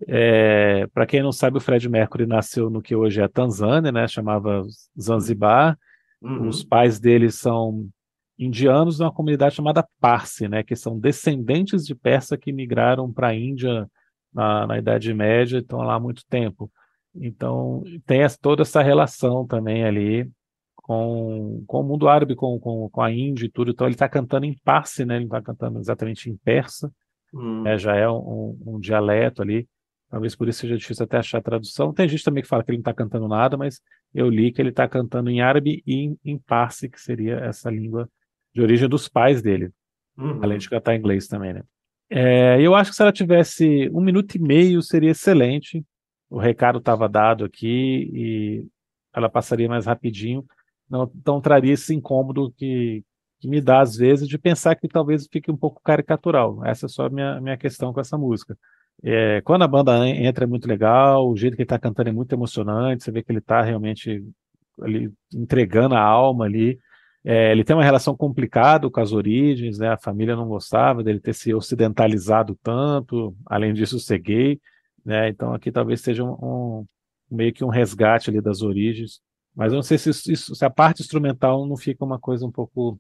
É, para quem não sabe, o Fred Mercury nasceu no que hoje é a Tanzânia, né? Chamava Zanzibar. Uhum. Os pais dele são indianos de uma comunidade chamada Parsi, né? Que são descendentes de persa que migraram para a Índia na, na Idade Média e estão lá há muito tempo. Então, tem essa- toda essa relação também ali com, com o mundo árabe, com, com, com a Índia e tudo. Então, ele está cantando em Parsi, né? Ele está cantando exatamente em persa Hum. né, já é um, um dialeto ali, talvez por isso seja difícil até achar a tradução. Tem gente também que fala que ele não está cantando nada, mas eu li que ele está cantando em árabe e em, em parsi, que seria essa língua de origem dos pais dele, Uhum. além de cantar em inglês também, né? É, eu acho que se ela tivesse um minuto e meio seria excelente. O recado estava dado aqui e ela passaria mais rapidinho. Não, não traria esse incômodo que, que me dá às vezes de pensar que talvez fique um pouco caricatural. Essa é só a minha, minha questão com essa música. É, quando a banda en- entra é muito legal, o jeito que ele está cantando é muito emocionante, você vê que ele está realmente ali, entregando a alma ali. É, ele tem uma relação complicada com as origens, né? A família não gostava dele ter se ocidentalizado tanto, além disso ser gay, né? Então aqui talvez seja um, um- meio que um resgate ali das origens. Mas eu não sei se, isso- se a parte instrumental não fica uma coisa um pouco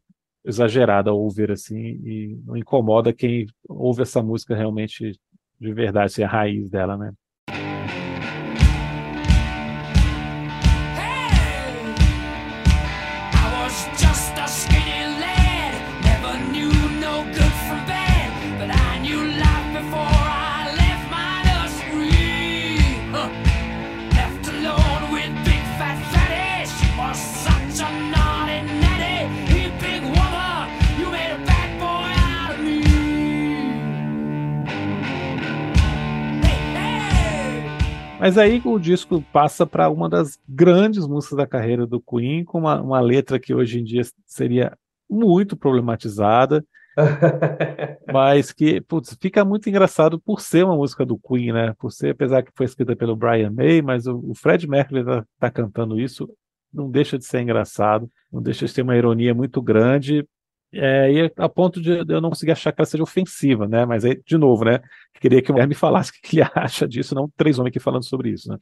exagerada ao ouvir assim e não incomoda quem ouve essa música realmente de verdade, se é a raiz dela, né? Mas aí o disco passa para uma das grandes músicas da carreira do Queen, com uma, uma letra que hoje em dia seria muito problematizada, mas que putz, fica muito engraçado por ser uma música do Queen, né? Por ser, apesar que foi escrita pelo Brian May, mas o, o Fred Mercury tá, tá cantando isso, não deixa de ser engraçado, não deixa de ter uma ironia muito grande. É, e a ponto de eu não conseguir achar que ela seja ofensiva, né? Mas aí, de novo, né? Queria que o me falasse o que ele acha disso, não três homens aqui falando sobre isso, né?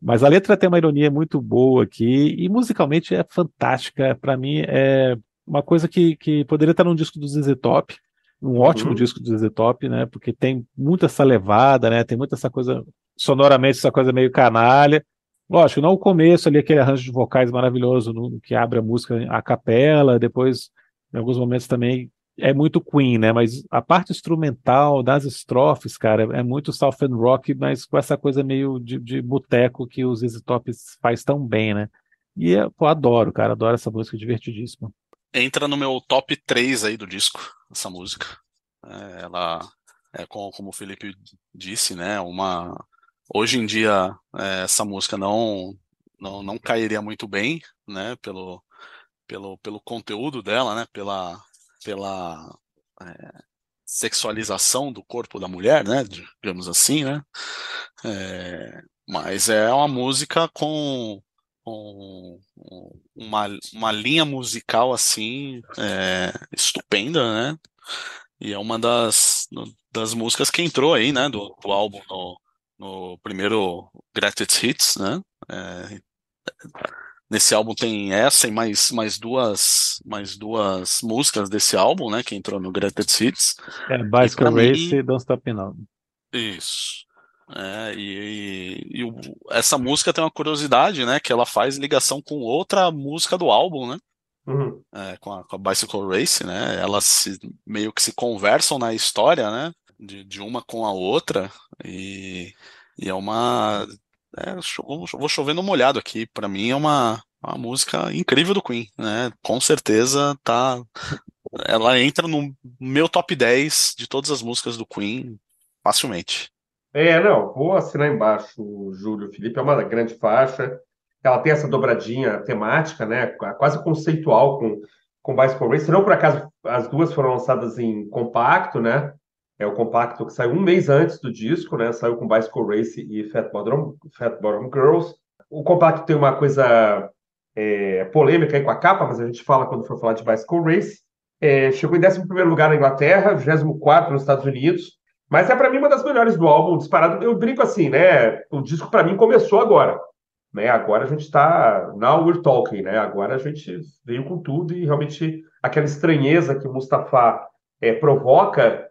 Mas a letra tem uma ironia muito boa aqui e musicalmente é fantástica. Para mim é uma coisa que, que poderia estar num disco do ZZ Top, um ótimo Uhum. disco do ZZ Top, né? Porque tem muita essa levada, né? Tem muita essa coisa sonoramente essa coisa meio canalha. Lógico, não o começo ali aquele arranjo de vocais maravilhoso no, que abre a música a capela, depois em alguns momentos também é muito Queen, né? Mas a parte instrumental das estrofes, cara, é muito Southern Rock, mas com essa coisa meio de, de boteco que os ZZ Top faz tão bem, né? E eu pô, adoro, cara, adoro essa música, divertidíssima. Entra no meu top 3 aí do disco, essa música. É, ela é como, como o Felipe disse, né? Uma hoje em dia é, essa música não, não não cairia muito bem, né? Pelo pelo pelo conteúdo dela, né? Pela pela é, sexualização do corpo da mulher, né? Digamos assim, né? É, mas é uma música com com uma, uma linha musical assim é, estupenda, né? E é uma das, das músicas que entrou aí, né? Do, do álbum no, no primeiro Greatest Hits, né? É, nesse álbum tem essa e mais, mais duas mais duas músicas desse álbum, né? Que entrou no Greatest Hits. É, Bicycle mim- Race e Don't Stop Now. Isso. É, e e- e essa música tem uma curiosidade, né? Que ela faz ligação com outra música do álbum, né? Uhum. é, com, a, com a Bicycle Race, né? Elas se- meio que se conversam na história, né? De, de uma com a outra e, e é uma é, vou no molhado aqui. Para mim é uma, uma música incrível do Queen, né? Com certeza tá. Ela entra no meu top 10 de todas as músicas do Queen facilmente. É, não, vou assinar embaixo, Júlio. Felipe é uma grande faixa. Ela tem essa dobradinha temática, né? Quase conceitual com, com Bicycle Race. Não por acaso as duas foram lançadas em compacto, né? É o compacto que saiu um mês antes do disco, né? Saiu com Bicycle Race e Fat Bottom, Fat Bottom Girls. O compacto tem uma coisa é, polêmica aí com a capa, mas a gente fala quando for falar de Bicycle Race. É, chegou em 11 lugar na Inglaterra, 24 nos Estados Unidos. Mas é para mim uma das melhores do álbum, disparado. Eu brinco assim, né? O disco para mim começou agora. Né? Agora a gente está. Now we're talking, né? Agora a gente veio com tudo e realmente aquela estranheza que o Mustafa é, provoca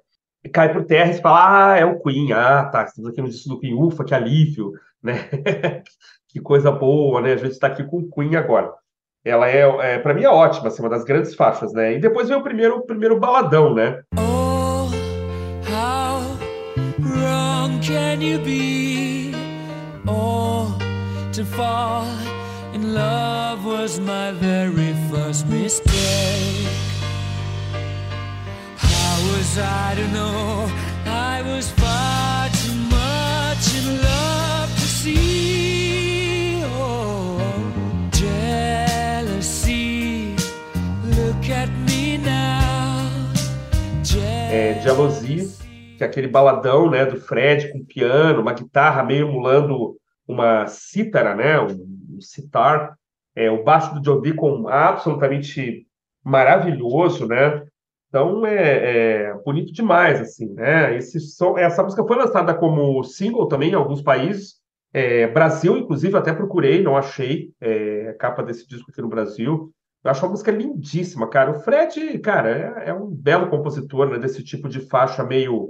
cai por terra e fala: ah, é o Queen, ah, tá, estamos aqui no disco do Queen, ufa, que alívio, né? que coisa boa, né? A gente está aqui com Queen agora. Ela é, é para mim é ótima, assim, uma das grandes faixas, né? E depois vem o primeiro, o primeiro baladão, né? Oh, how wrong can you be? Oh, to fall in love was my very first mistake. How was I to know I was É, Jealousy, que é aquele baladão, né, do Fred com piano, uma guitarra meio emulando uma cítara, né, um, um sitar. É, o baixo do Joe com absolutamente maravilhoso, né? Então é, é, bonito demais, assim, né? Esse som, essa música foi lançada como single também em alguns países. É, Brasil, inclusive, até procurei, não achei é, a capa desse disco aqui no Brasil. Eu acho uma música lindíssima, cara. O Fred, cara, é, é um belo compositor, né? Desse tipo de faixa meio,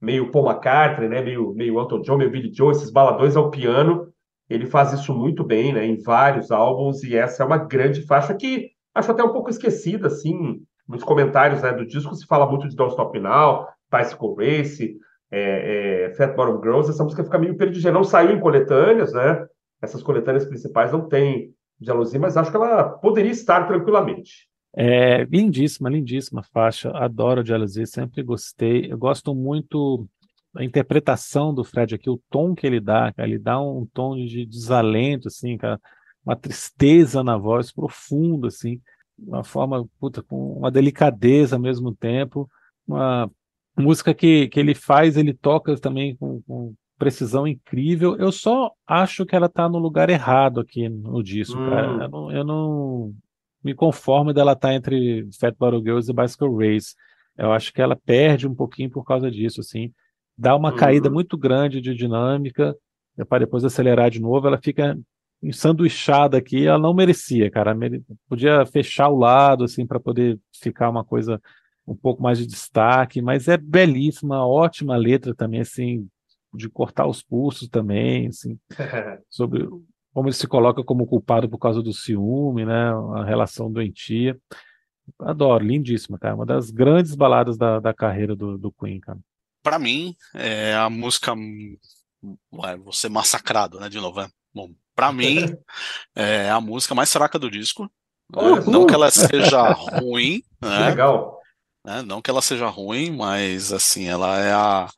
meio Paul McCartney, né? Meio, meio Elton John, meio Billy Joe, esses baladões ao piano. Ele faz isso muito bem, né? Em vários álbuns e essa é uma grande faixa que acho até um pouco esquecida, assim, nos comentários né, do disco se fala muito de Don't Stop Now, Bicycle Race, é, é, Fat Bottom Girls, essa música fica meio perdida. Não saiu em coletâneas, né? Essas coletâneas principais não tem Jealousy, mas acho que ela poderia estar tranquilamente. É lindíssima, lindíssima faixa. Adoro Jealousy, sempre gostei. Eu gosto muito da interpretação do Fred aqui, o tom que ele dá, cara, ele dá um tom de desalento, assim, cara, uma tristeza na voz profunda, assim uma forma, puta, com uma delicadeza ao mesmo tempo, uma música que, que ele faz, ele toca também com, com precisão incrível. Eu só acho que ela está no lugar errado aqui no disco, hum. cara. Eu não, eu não, me conformo dela estar tá entre Fat Bottle Girls e Bicycle Race. Eu acho que ela perde um pouquinho por causa disso, assim. Dá uma hum. caída muito grande de dinâmica, para depois acelerar de novo, ela fica ensanduichada aqui, ela não merecia, cara. Podia fechar o lado, assim, para poder ficar uma coisa um pouco mais de destaque, mas é belíssima, ótima letra também, assim, de cortar os pulsos também, assim, sobre como ele se coloca como culpado por causa do ciúme, né, a relação doentia. Adoro, lindíssima, cara, uma das grandes baladas da, da carreira do, do Queen, cara. Para mim, é a música, ué, vou ser massacrado, né, de novo, é, bom, para mim, é a música mais fraca do disco. Né? Não que ela seja ruim, né? Legal. Né? Não que ela seja ruim, mas assim, ela é a,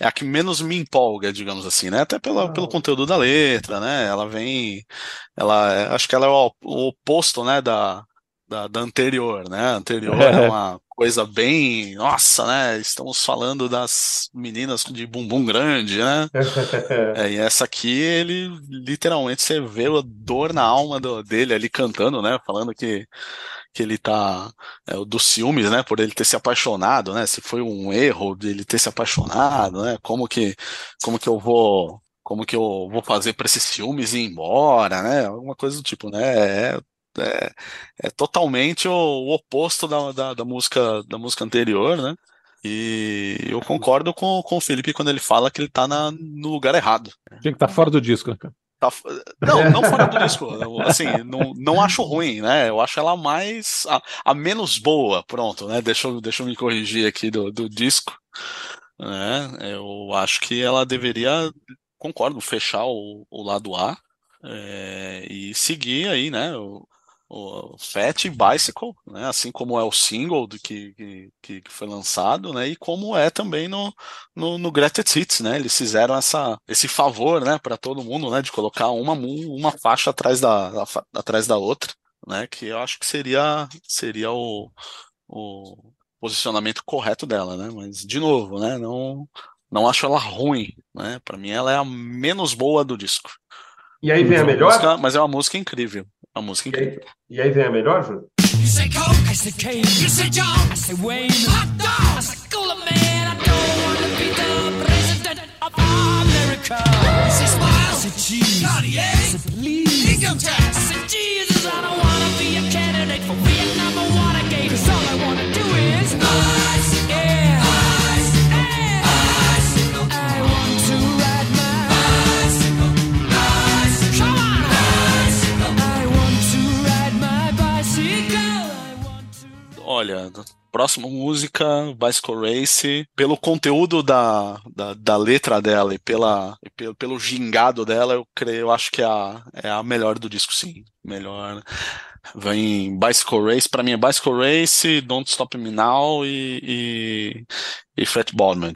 é a que menos me empolga, digamos assim, né? Até pela, ah. pelo conteúdo da letra, né? Ela vem. Ela, acho que ela é o, o oposto, né, da, da, da, anterior, né? A anterior é uma coisa bem, nossa, né? Estamos falando das meninas de bumbum grande, né? é, e essa aqui, ele literalmente você vê a dor na alma do, dele ali cantando, né? Falando que que ele tá é, dos ciúmes, né, por ele ter se apaixonado, né, se foi um erro dele ter se apaixonado, né, como que como que eu vou como que eu vou fazer para esses ciúmes ir embora, né, alguma coisa do tipo, né, é, é, é totalmente o, o oposto da, da, da, música da música anterior, né? E eu concordo com, com o Felipe quando ele fala que ele tá na, no lugar errado. Tinha que estar tá fora do disco, né, Tá, não, não fora do disco. Assim, não, não acho ruim, né? Eu acho ela mais. a, a menos boa, pronto, né? Deixa eu, deixa eu me corrigir aqui do, do disco. Né? Eu acho que ela deveria, concordo, fechar o, o lado A é, e seguir aí, né? O, o Fat Bicycle, né? Assim como é o single do que, que, que foi lançado, né? E como é também no, no, no Greatest Hits, né? Eles fizeram essa, esse favor, né? Para todo mundo, né? De colocar uma, uma faixa atrás da, atrás da outra, né? Que eu acho que seria, seria o, o posicionamento correto dela, né? Mas de novo, né? Não, não acho ela ruim, né? Para mim ela é a menos boa do disco. E aí vem a melhor? Música, mas é uma música incrível. Uma música incrível. E aí, e aí vem a melhor, Júlio? You say Coke, I say Kane. You say John, I say Wayne. Hot dog, I say Cooler Man. I don't want to be the president of America. You say Smile, I say Cheese. Cartier, I say Please. Income tax, I say Jesus. I don't want to be a candidate for Vietnam or Watergate. 'Cause all I want próxima música, Bicycle Race, pelo conteúdo da, da, da letra dela e, pela, e pelo, pelo gingado dela, eu creio, eu acho que é a, é a melhor do disco, sim. Melhor. Vem Bicycle Race, pra mim é Bicycle Race, Don't Stop Me Now e, e, e Fat Bottom. Né?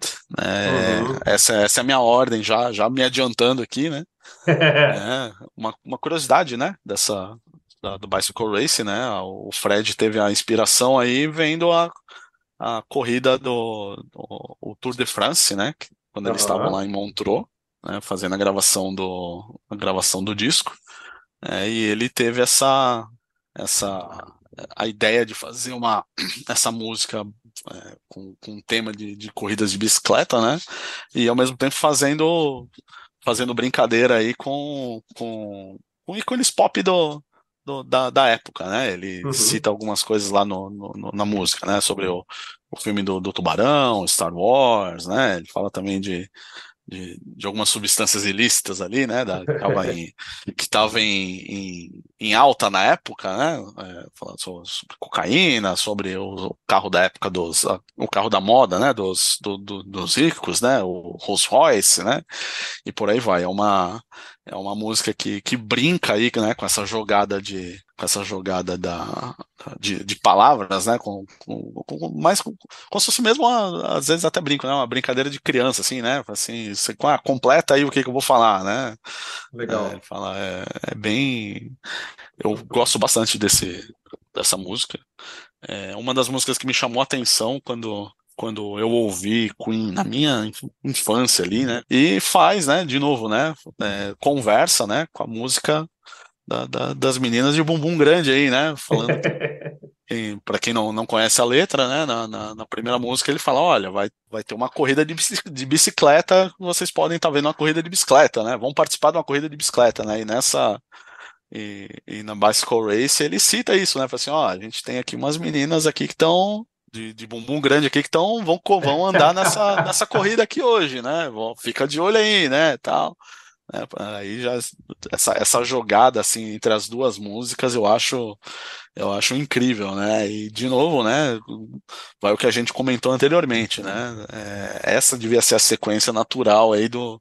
Uhum. Essa, essa é a minha ordem, já, já me adiantando aqui, né? É, uma, uma curiosidade, né, dessa da- do Bicycle Race, né? O Fred teve a inspiração aí vendo a, a corrida do, do- o Tour de France, né? Quando eles estavam lá em Montreux, né, fazendo a gravação do a gravação do disco, né, e ele teve essa essa a ideia de fazer uma essa música é, com, com um tema de, de corridas de bicicleta, né? E ao mesmo tempo fazendo fazendo brincadeira aí com, com, com ícones pop do, do- da, da época, né? Ele Uhum. cita algumas coisas lá no, no- na música, né? Sobre o, o filme do, do Tubarão, Star Wars, né? Ele fala também de, de, de algumas substâncias ilícitas ali, né? Da, que estava em, em, em alta na época, né? É, falando sobre, sobre cocaína, sobre o, o carro da época dos, a- o carro da moda, né? Dos, do- do- dos ricos, né? O Rolls Royce, né? E por aí vai. É uma, é uma música que, que brinca aí, né? Com essa jogada de, com essa jogada da, de, de palavras, né? Com, com, com mais com, como se fosse mesmo, uma, às vezes até brinco, né? Uma brincadeira de criança, assim, né? Assim, você, ah, completa aí o que, que eu vou falar, né? Legal. É, fala, é, é bem. Eu gosto bastante desse, dessa música. É uma das músicas que me chamou a atenção quando, quando eu ouvi Queen na minha inf- infância ali, né? E faz, né? De novo, né? é, conversa, né? Com a música da- da- das meninas de bumbum grande aí, né? Falando para quem não, não conhece a letra, né, na, na, na primeira música ele fala, olha, vai, vai ter uma corrida de, de bicicleta, vocês podem estar vendo uma corrida de bicicleta, né, vão participar de uma corrida de bicicleta, né, e nessa, e, e na Bicycle Race ele cita isso, né, fala assim, ó, a gente tem aqui umas meninas aqui que estão de, de bumbum grande aqui que estão vão, vão andar nessa, nessa corrida aqui hoje, né, fica de olho aí, né, tal. Né, aí já essa, essa jogada assim entre as duas músicas eu acho eu acho incrível, né? E de novo, né? Vai o que a gente comentou anteriormente, né? É, essa devia ser a sequência natural aí do,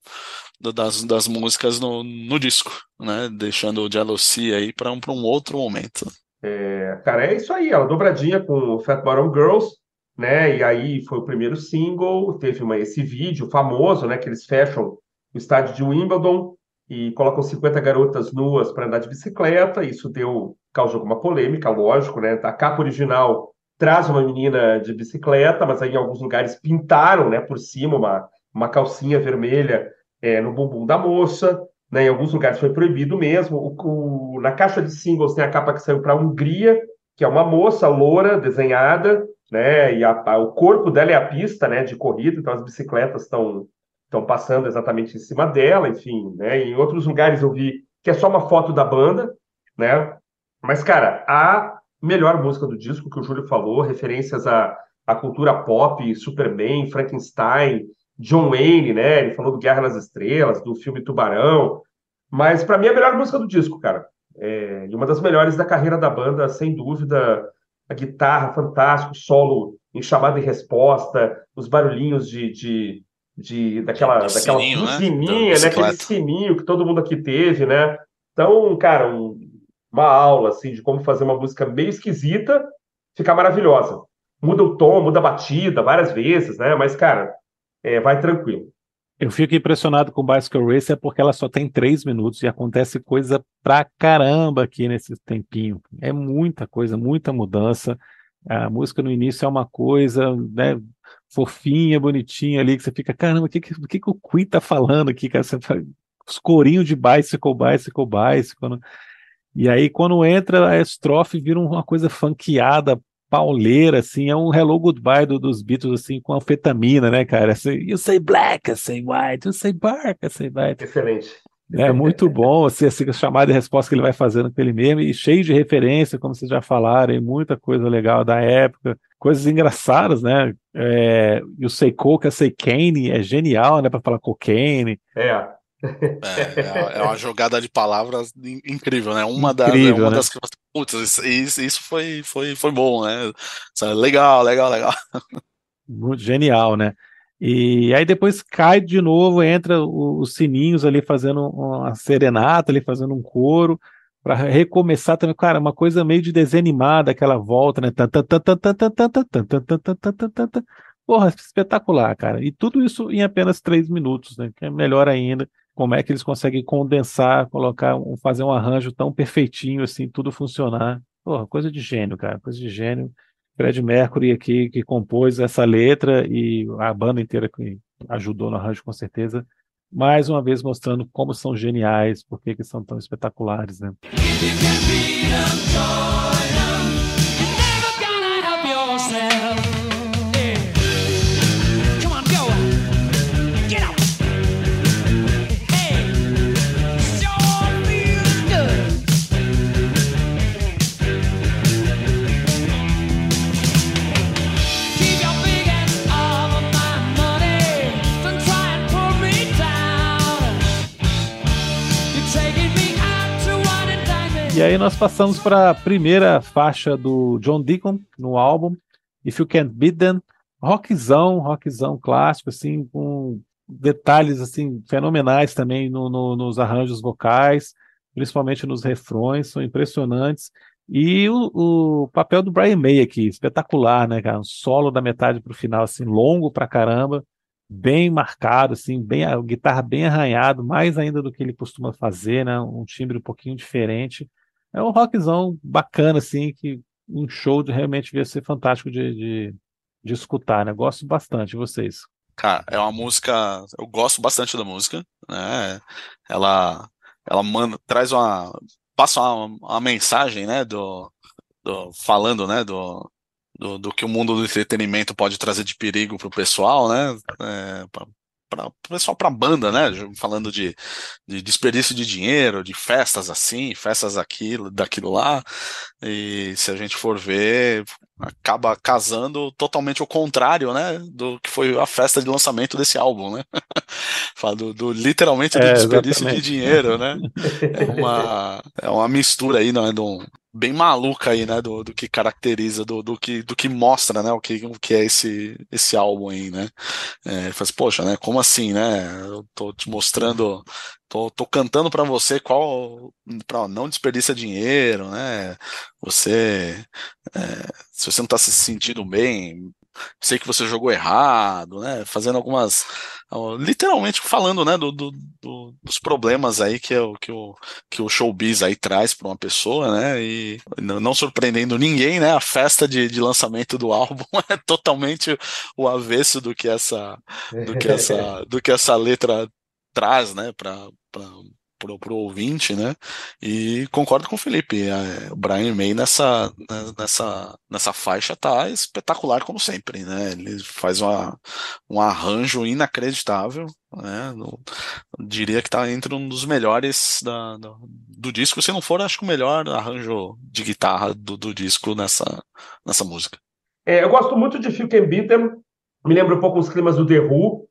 do- das, das músicas no, no disco, né? Deixando o Jealousy aí para um, um outro momento. É, cara, é isso aí, ela dobradinha com Fat Bottom Girls, né? E aí foi o primeiro single, teve uma, esse vídeo famoso, né? Que eles fecham o estádio de Wimbledon e colocam 50 garotas nuas para andar de bicicleta. Isso deu, causou alguma polêmica, lógico, né? A capa original traz uma menina de bicicleta, mas aí em alguns lugares pintaram, né? Por cima uma, uma calcinha vermelha é, no bumbum da moça. Né, em alguns lugares foi proibido mesmo. O- o- na caixa de singles tem a capa que saiu para a Hungria, que é uma moça loura desenhada, né? E a- a- o corpo dela é a pista, né? De corrida, então as bicicletas estão estão passando exatamente em cima dela, enfim, né? Em outros lugares eu vi que é só uma foto da banda, né? Mas cara, a melhor música do disco que o Júlio falou, referências à, à cultura pop, Superman, Frankenstein, John Wayne, né? Ele falou do Guerra nas Estrelas, do filme Tubarão, mas para mim é a melhor música do disco, cara. É, e uma das melhores da carreira da banda, sem dúvida. A guitarra, fantástico, solo em chamada e resposta, os barulhinhos de, de, de daquela, Do daquela sininho, né? Buzininha, né? Aquele sininho que todo mundo aqui teve, né? Então, cara, um uma aula assim de como fazer uma música meio esquisita ficar maravilhosa. Muda o tom, muda a batida várias vezes, né? Mas, cara, é, vai tranquilo. Eu fico impressionado com Bicycle Racer porque ela só tem três minutos e acontece coisa pra caramba aqui nesse tempinho. É muita coisa, muita mudança. A música no início é uma coisa, né, fofinha, bonitinha ali, que você fica, caramba, o que, que, que, o Queen tá falando aqui, cara? Você os corinhos de bicycle, bicycle, bicycle. né? E aí, quando entra a estrofe, vira uma coisa funkeada, pauleira, assim, é um Hello Goodbye do- dos Beatles, assim, com anfetamina, né, cara? Assim, you say black, I say white, you say bark, I say white. Excelente. É muito bom, assim, assim, a chamada e resposta que ele vai fazendo com ele mesmo, e cheio de referência, como vocês já falaram, e muita coisa legal da época, coisas engraçadas, né? É, e o Say Coke, a Say Kane, é genial, né, para falar cocaine. É. É, é, é uma jogada de palavras in- incrível, né? Uma das, é Incrível, uma né? das que putz, isso, isso foi, foi, foi bom, né? Legal, legal, legal. Muito genial, né? E aí depois cai de novo, entra os sininhos ali fazendo uma serenata, ali fazendo um coro, para recomeçar também, cara, uma coisa meio de desanimada aquela volta, né? Porra, espetacular, cara. E tudo isso em apenas três minutos, né? Que é melhor ainda. Como é que eles conseguem condensar, colocar, fazer um arranjo tão perfeitinho assim, tudo funcionar. Porra, coisa de gênio, cara, coisa de gênio. Fred Mercury aqui que compôs essa letra e a banda inteira que ajudou no arranjo com certeza, mais uma vez mostrando como são geniais, por que são tão espetaculares, né? Aí nós passamos para a primeira faixa do John Deacon no álbum, If You Can't Beat Them, rockzão, rockzão clássico, assim, com detalhes assim fenomenais também no- no- nos arranjos vocais, principalmente nos refrões, são impressionantes. E o, o papel do Brian May aqui, espetacular, né, cara? Um solo da metade para o final, assim, longo pra caramba, bem marcado, assim, bem, a guitarra bem arranhado, mais ainda do que ele costuma fazer, né? Um timbre um pouquinho diferente. É um rockzão bacana, assim, que um show de realmente devia ser fantástico de, de, de escutar, né? Gosto bastante de vocês. Cara, é uma música. Eu gosto bastante da música, né? Ela, ela manda, traz uma. Passa uma, uma mensagem, né? Do, do, falando, né? Do, do, do que o mundo do entretenimento pode trazer de perigo pro pessoal, né? É, pra, pra, pro pessoal, pra banda, né? Falando de, de desperdício de dinheiro, de festas assim, festas aquilo, daquilo lá. E se a gente for ver, acaba casando totalmente o contrário, né? Do que foi a festa de lançamento desse álbum, né? Fala do, do- literalmente do É, desperdício de dinheiro, né? É uma, é uma mistura aí, né? Do, bem maluca aí, né? Do, do que caracteriza, do, do que, do que mostra, né? O que, o que é esse, esse álbum aí, né? É, ele faz, poxa, né? Como assim, né? Eu tô te mostrando, tô, tô cantando pra você qual, pra não desperdiça dinheiro, né? Você, é, se você não tá se sentindo bem, sei que você jogou errado, né? Fazendo algumas, literalmente falando, né? Do, do- do- dos problemas aí que, é o, que, o, que o showbiz aí traz para uma pessoa, né? E não, não surpreendendo ninguém, né? A festa de, de lançamento do álbum é totalmente o avesso do que essa, do que essa, do que essa letra traz, né? Para pro ouvinte, né? E concordo com o Felipe. é, o Brian May nessa, né, nessa, nessa faixa tá espetacular como sempre, né? Ele faz uma, um arranjo inacreditável, né? No- diria que tá entre um dos melhores da, do, do disco, se não for, acho que o melhor arranjo de guitarra do, do disco nessa, nessa música. É, eu gosto muito de Phil Can Beat. Me lembra um pouco os climas do The Who.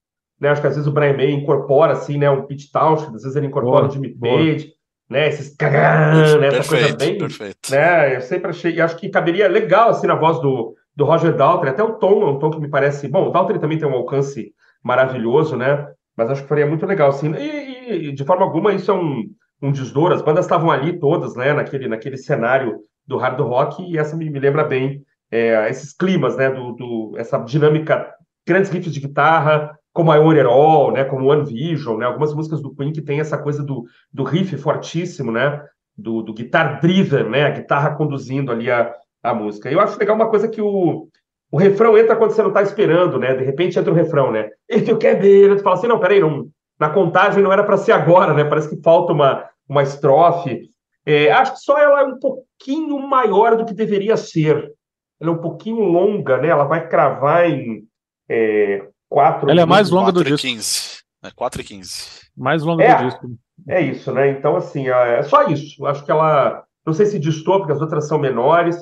Né? Acho que às vezes o Brian May incorpora assim, né? um Pete Townshend, às vezes ele incorpora Boa, o Jimmy. Page, né? Esses cagã, né? Essa coisa perfeito, bem, perfeito. né? Eu sempre achei, acho que caberia legal assim na voz do, do Roger Daltrey, até o tom, é um tom que me parece, bom, o Daltrey também tem um alcance maravilhoso, né? Mas acho que faria muito legal assim. E, e, de forma alguma isso é um, um desdoro. As bandas estavam ali todas, né, naquele, naquele cenário do hard rock, e essa me, me lembra bem é, esses climas, né, do, do, essa dinâmica, grandes riffs de guitarra, como Want It All, né, como One Vision, né, algumas músicas do Queen que tem essa coisa do, do riff fortíssimo, né, do, do guitar driven, né, a guitarra conduzindo ali a, a música. Eu acho legal uma coisa que o, o refrão entra quando você não está esperando, né, de repente entra o refrão, né, If you can be, tu fala assim, não, peraí, não, na contagem não era para ser agora, né, parece que falta uma, uma estrofe. É, acho que só ela é um pouquinho maior do que deveria ser. Ela é um pouquinho longa, né? Ela vai cravar em é, 4 Ela é mais longa do 4 e disco. 15. É 4 e 15. Mais longa É. do disco. É isso, né? Então, assim, é só isso. Acho que ela. Não sei se distou, porque as outras são menores,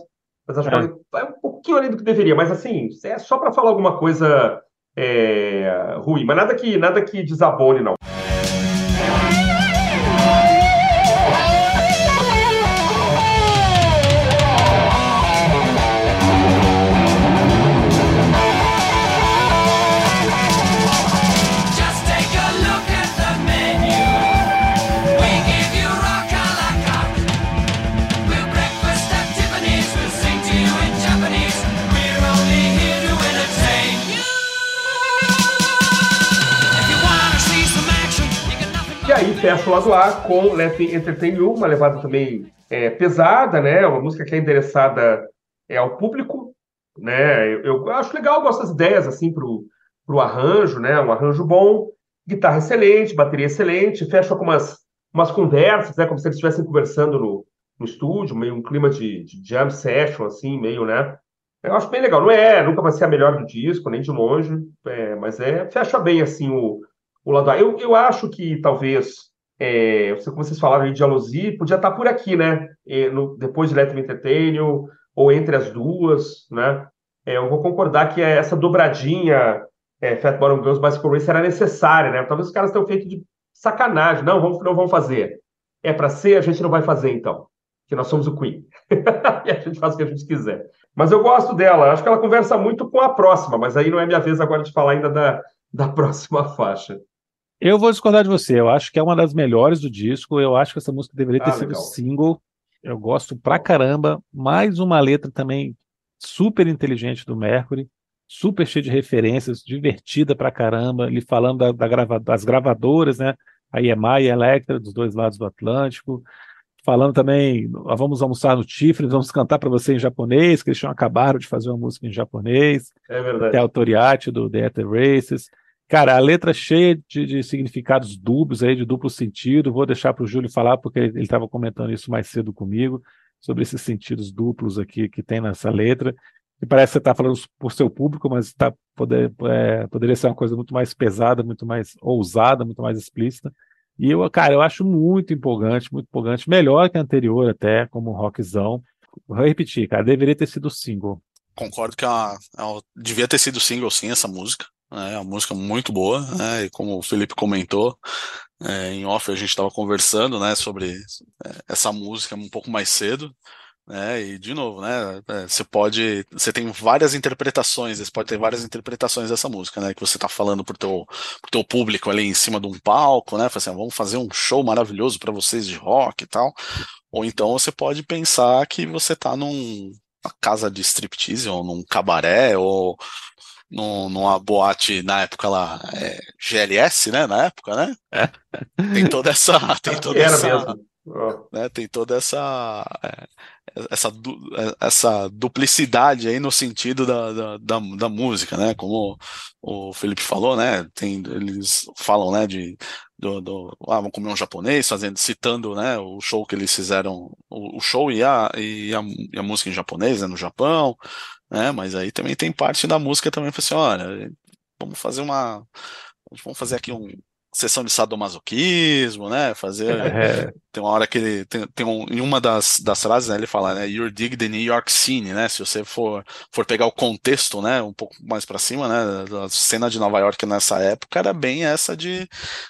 mas acho É. que ela vai um pouquinho além do que deveria. Mas, assim, é só para falar alguma coisa é, ruim. Mas nada que, nada que desabone, não. Nothing E aí fecha o lado A com Let Me Entertain You, uma levada também é, pesada, né? Uma música que é endereçada é, ao público, né? Eu, eu acho legal, gosto das ideias assim pro, pro arranjo, né? Um arranjo bom, guitarra excelente, bateria excelente, fecha com umas, umas conversas, né? Como se eles estivessem conversando no, no estúdio, meio um clima de, de jam session, assim, meio, né? Eu acho bem legal. Não é, nunca vai ser a melhor do disco, nem de longe, é, mas é, fecha bem assim o, o lado A. Eu, eu acho que talvez, é, como vocês falaram de Aluzi, podia estar por aqui, né? É, no- depois de Let Me Entertain You, ou entre as duas, né? É, eu vou concordar que essa dobradinha é, Fat Bottom Girls Bicycle Race era necessária, né? Talvez os caras tenham feito de sacanagem. Não, vamos, não vamos fazer. É para ser, a gente não vai fazer, então. Que nós somos o Queen. e a gente faz o que a gente quiser. Mas eu gosto dela. Acho que ela conversa muito com a próxima, mas aí não é minha vez agora de falar ainda da, da próxima faixa. Eu vou discordar de você. Eu acho que é uma das melhores do disco. Eu acho que essa música deveria ter Ah, sido legal. single. Eu gosto pra caramba. Mais uma letra também super inteligente do Mercury, super cheia de referências, divertida pra caramba. Ele falando da, da grava- das gravadoras, né? A EMI e a Electra, dos dois lados do Atlântico. Falando também, "Ah, vamos almoçar no Tifre, vamos cantar para você em japonês, que eles tinham acabaram de fazer uma música em japonês É verdade. até a Toriati do The Ether Races. Cara, a letra cheia de, de significados dúbios aí, de duplo sentido. Vou deixar para o Júlio falar, porque ele estava comentando isso mais cedo comigo, sobre esses sentidos duplos aqui que tem nessa letra. E parece que você está falando por seu público, mas tá, poder, é, poderia ser uma coisa muito mais pesada, muito mais ousada, muito mais explícita. E eu, cara, eu acho muito empolgante, muito empolgante, melhor que a anterior até, como um rockzão. Vou repetir, cara, deveria ter sido single. Concordo que a, a- devia ter sido single sim essa música. É uma música muito boa, né? E como o Felipe comentou, é, em off a gente estava conversando, né, sobre é, essa música um pouco mais cedo, né? E de novo, né, é, você pode, você tem várias interpretações, você pode ter várias interpretações dessa música, né, que você está falando pro teu, pro teu público ali em cima de um palco, né? Assim, "Ah, vamos fazer um show maravilhoso para vocês de rock e tal. Ou então você pode pensar que você tá num uma casa de striptease ou num cabaré ou num- numa boate na época lá é, GLS, né? Na época, né? Tem toda essa, tem toda Era essa, mesmo. Né, tem toda essa é, essa, du- é, essa duplicidade aí no sentido da, da, da, da música, né? Como o Felipe falou, né? Tem, eles falam, né? De do, do ah, vamos comer um japonês, fazendo, citando, né? O show que eles fizeram, o, o show e a, e a, e a música em japonês, né? No Japão, né? Mas aí também tem parte da música também, assim, olha, vamos fazer uma, vamos fazer aqui um sessão de sadomasoquismo, né? Fazer É, tem uma hora que ele tem, tem um, em uma das, das frases, né, ele fala, né, You're dig the New York scene, né? Se você for, for pegar o contexto, né, um pouco mais pra cima, né, da cena de Nova York nessa época era bem essa de,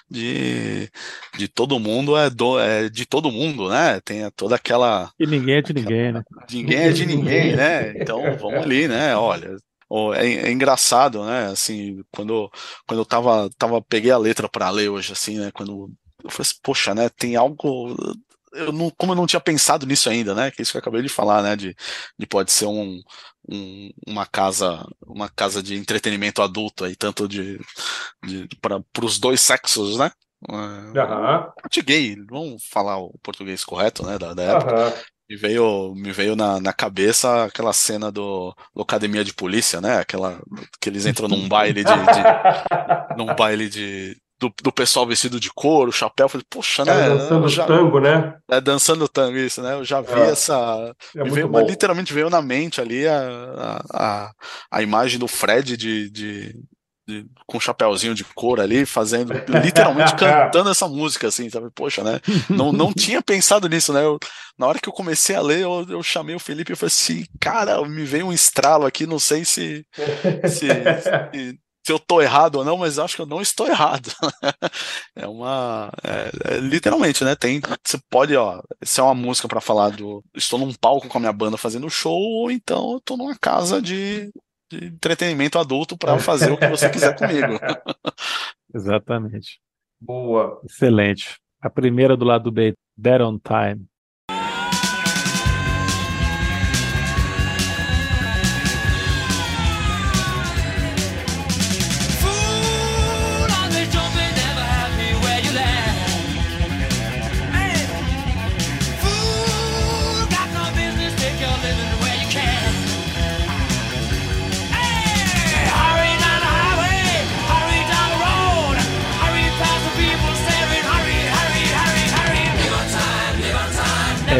de, de todo mundo é, do, é de todo mundo, né? Tem toda aquela e ninguém é de ninguém, né? ninguém é de ninguém, né? Então vamos ali, né? Olha, é, é engraçado, né? Assim, quando, quando eu tava, tava, peguei a letra para ler hoje, assim, né? Quando eu falei assim, poxa, né, tem algo. Eu não, como eu não tinha pensado nisso ainda, né? Que é isso que eu acabei de falar, né? De, de pode ser um, um, uma casa uma casa de entretenimento adulto aí, tanto de, de para os dois sexos, né? Aham, Parte gay, vamos falar o português correto, né? Da, da época. aham. Me veio, me veio na, na cabeça aquela cena do, do Academia de Polícia, né? Aquela que eles entram num baile de, de- num baile de do, do pessoal vestido de couro, chapéu. Falei, poxa, né? Cara dançando já, tango, né? é, dançando tango, isso, né? Eu já vi É. essa. É veio, mas literalmente veio na mente ali a, a, a, a imagem do Fred de, de, de- com um chapéuzinho de couro ali, fazendo, literalmente cantando essa música, assim, sabe? Poxa, né? Não, não tinha pensado nisso, né? Eu- na hora que eu comecei a ler, eu, eu chamei o Felipe e falei assim, cara, me veio um estralo aqui, não sei se, se, se, se eu tô errado ou não, mas acho que eu não estou errado. É uma. É, é, literalmente, né? Tem. Você pode, ó. Se é uma música pra falar do. Estou num palco com a minha banda fazendo show, ou então eu tô numa casa de, de entretenimento adulto pra fazer o que você quiser comigo. Exatamente. Boa. Excelente. A primeira do lado B, Dead on Time.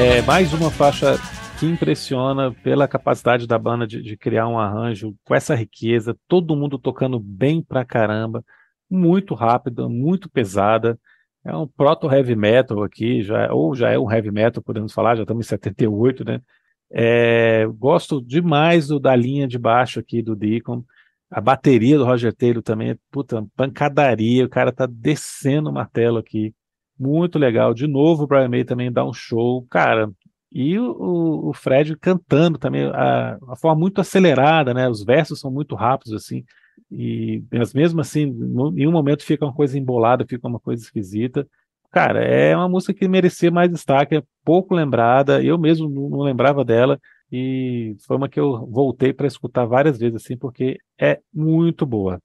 É mais uma faixa que impressiona pela capacidade da banda de, de criar um arranjo com essa riqueza, todo mundo tocando bem pra caramba, muito rápida, muito pesada. É um proto heavy metal aqui, já, ou já é um heavy metal, podemos falar, já estamos em 78, né? É, gosto demais do- da linha de baixo aqui do Deacon. A bateria do Roger Taylor também é puta, pancadaria, o cara tá descendo o martelo aqui. Muito legal. De novo, o Brian May também dá um show. Cara, e o, o- Fred cantando também, a, a forma muito acelerada, né? Os versos são muito rápidos, assim. E, mas mesmo assim, em um momento fica uma coisa embolada, fica uma coisa esquisita. Cara, é uma música que merecia mais destaque, é pouco lembrada. Eu mesmo não lembrava dela. E foi uma que eu voltei para escutar várias vezes, assim, porque é muito boa.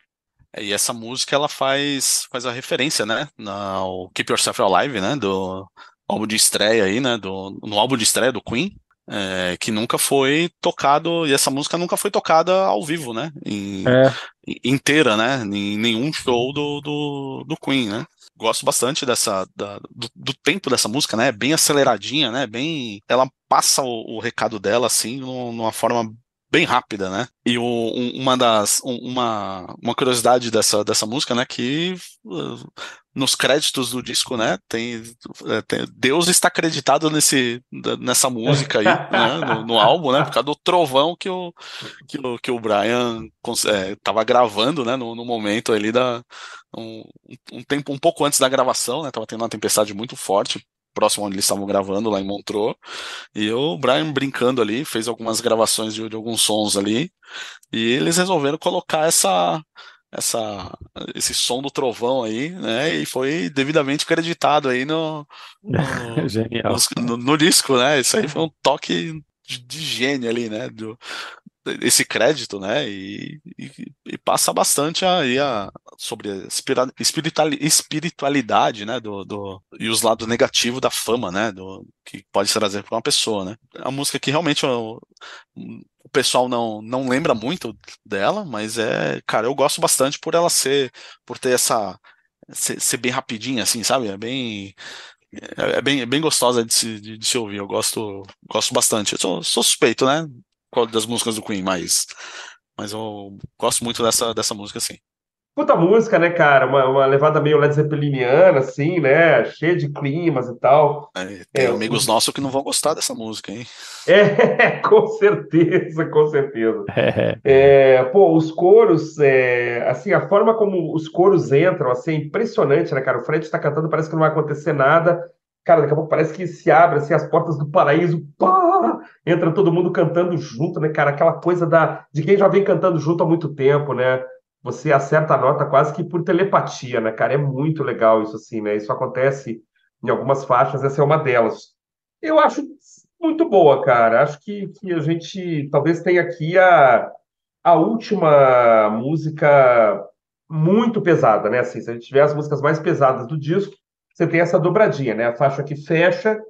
E essa música ela faz, faz a referência, né? No Keep Yourself Alive, né? Do álbum de estreia aí, né? Do, no álbum de estreia do Queen, é, que nunca foi tocado, e essa música nunca foi tocada ao vivo, né? Em, É, in- inteira, né? Em nenhum show do, do, do Queen, né? Gosto bastante dessa, da- do, do tempo dessa música, né? Bem aceleradinha, né? Bem, ela passa o, o recado dela assim, num- numa forma bem rápida, né? E o- um- uma das, um- uma, uma curiosidade dessa, dessa música, né? Que uh, nos créditos do disco, né? Tem, é, tem- Deus está acreditado nesse, nessa música aí, né? No, no álbum, né? Por causa do trovão que o que o, que o Brian cons- é, gravando, né, no, no momento ali da um, um tempo um pouco antes da gravação, né, tava tendo uma tempestade muito forte próximo onde eles estavam gravando lá em Montreux, e o Brian brincando ali, fez algumas gravações de, de alguns sons ali, e eles resolveram colocar essa essa esse som do trovão aí, né, e foi devidamente creditado aí no, no, genial. no, no disco, né? Isso aí foi um toque de, de gênio ali, né? Do, esse crédito, né? E, e- e passa bastante aí a, sobre espiritualidade, né? Do, do, e os lados negativos da fama, né? Do, que pode se trazer para uma pessoa, né? É uma música que realmente o, o pessoal não, não lembra muito dela, mas é, cara, eu gosto bastante por ela ser, por ter essa ser, ser bem rapidinha, assim, sabe? É bem é, é bem, é bem gostosa de se, de, de se ouvir. Eu gosto, gosto bastante. Eu sou, sou suspeito, né? Das músicas do Queen, mas, mas eu gosto muito dessa, dessa música, sim. Puta música, né, cara? Uma, uma levada meio Led Zeppeliniana, assim, né? Cheia de climas e tal. É, tem É, amigos nossos que não vão gostar dessa música, hein? É, com certeza, com certeza. É, É, pô, os coros, é, assim, a forma como os coros entram, assim, é impressionante, né, cara? O Fred tá cantando, parece que não vai acontecer nada. Cara, daqui a pouco parece que se abre, assim, as portas do paraíso, pá! Entra todo mundo cantando junto, né, cara? Aquela coisa da, de quem já vem cantando junto há muito tempo, né? Você acerta a nota quase que por telepatia, né, cara? É muito legal isso assim, né? Isso acontece em algumas faixas, essa é uma delas. Eu acho muito boa, cara. Acho que, que a gente talvez tenha aqui a, a última música muito pesada, né? Assim, se a gente tiver as músicas mais pesadas do disco, você tem essa dobradinha, né? A faixa que fecha,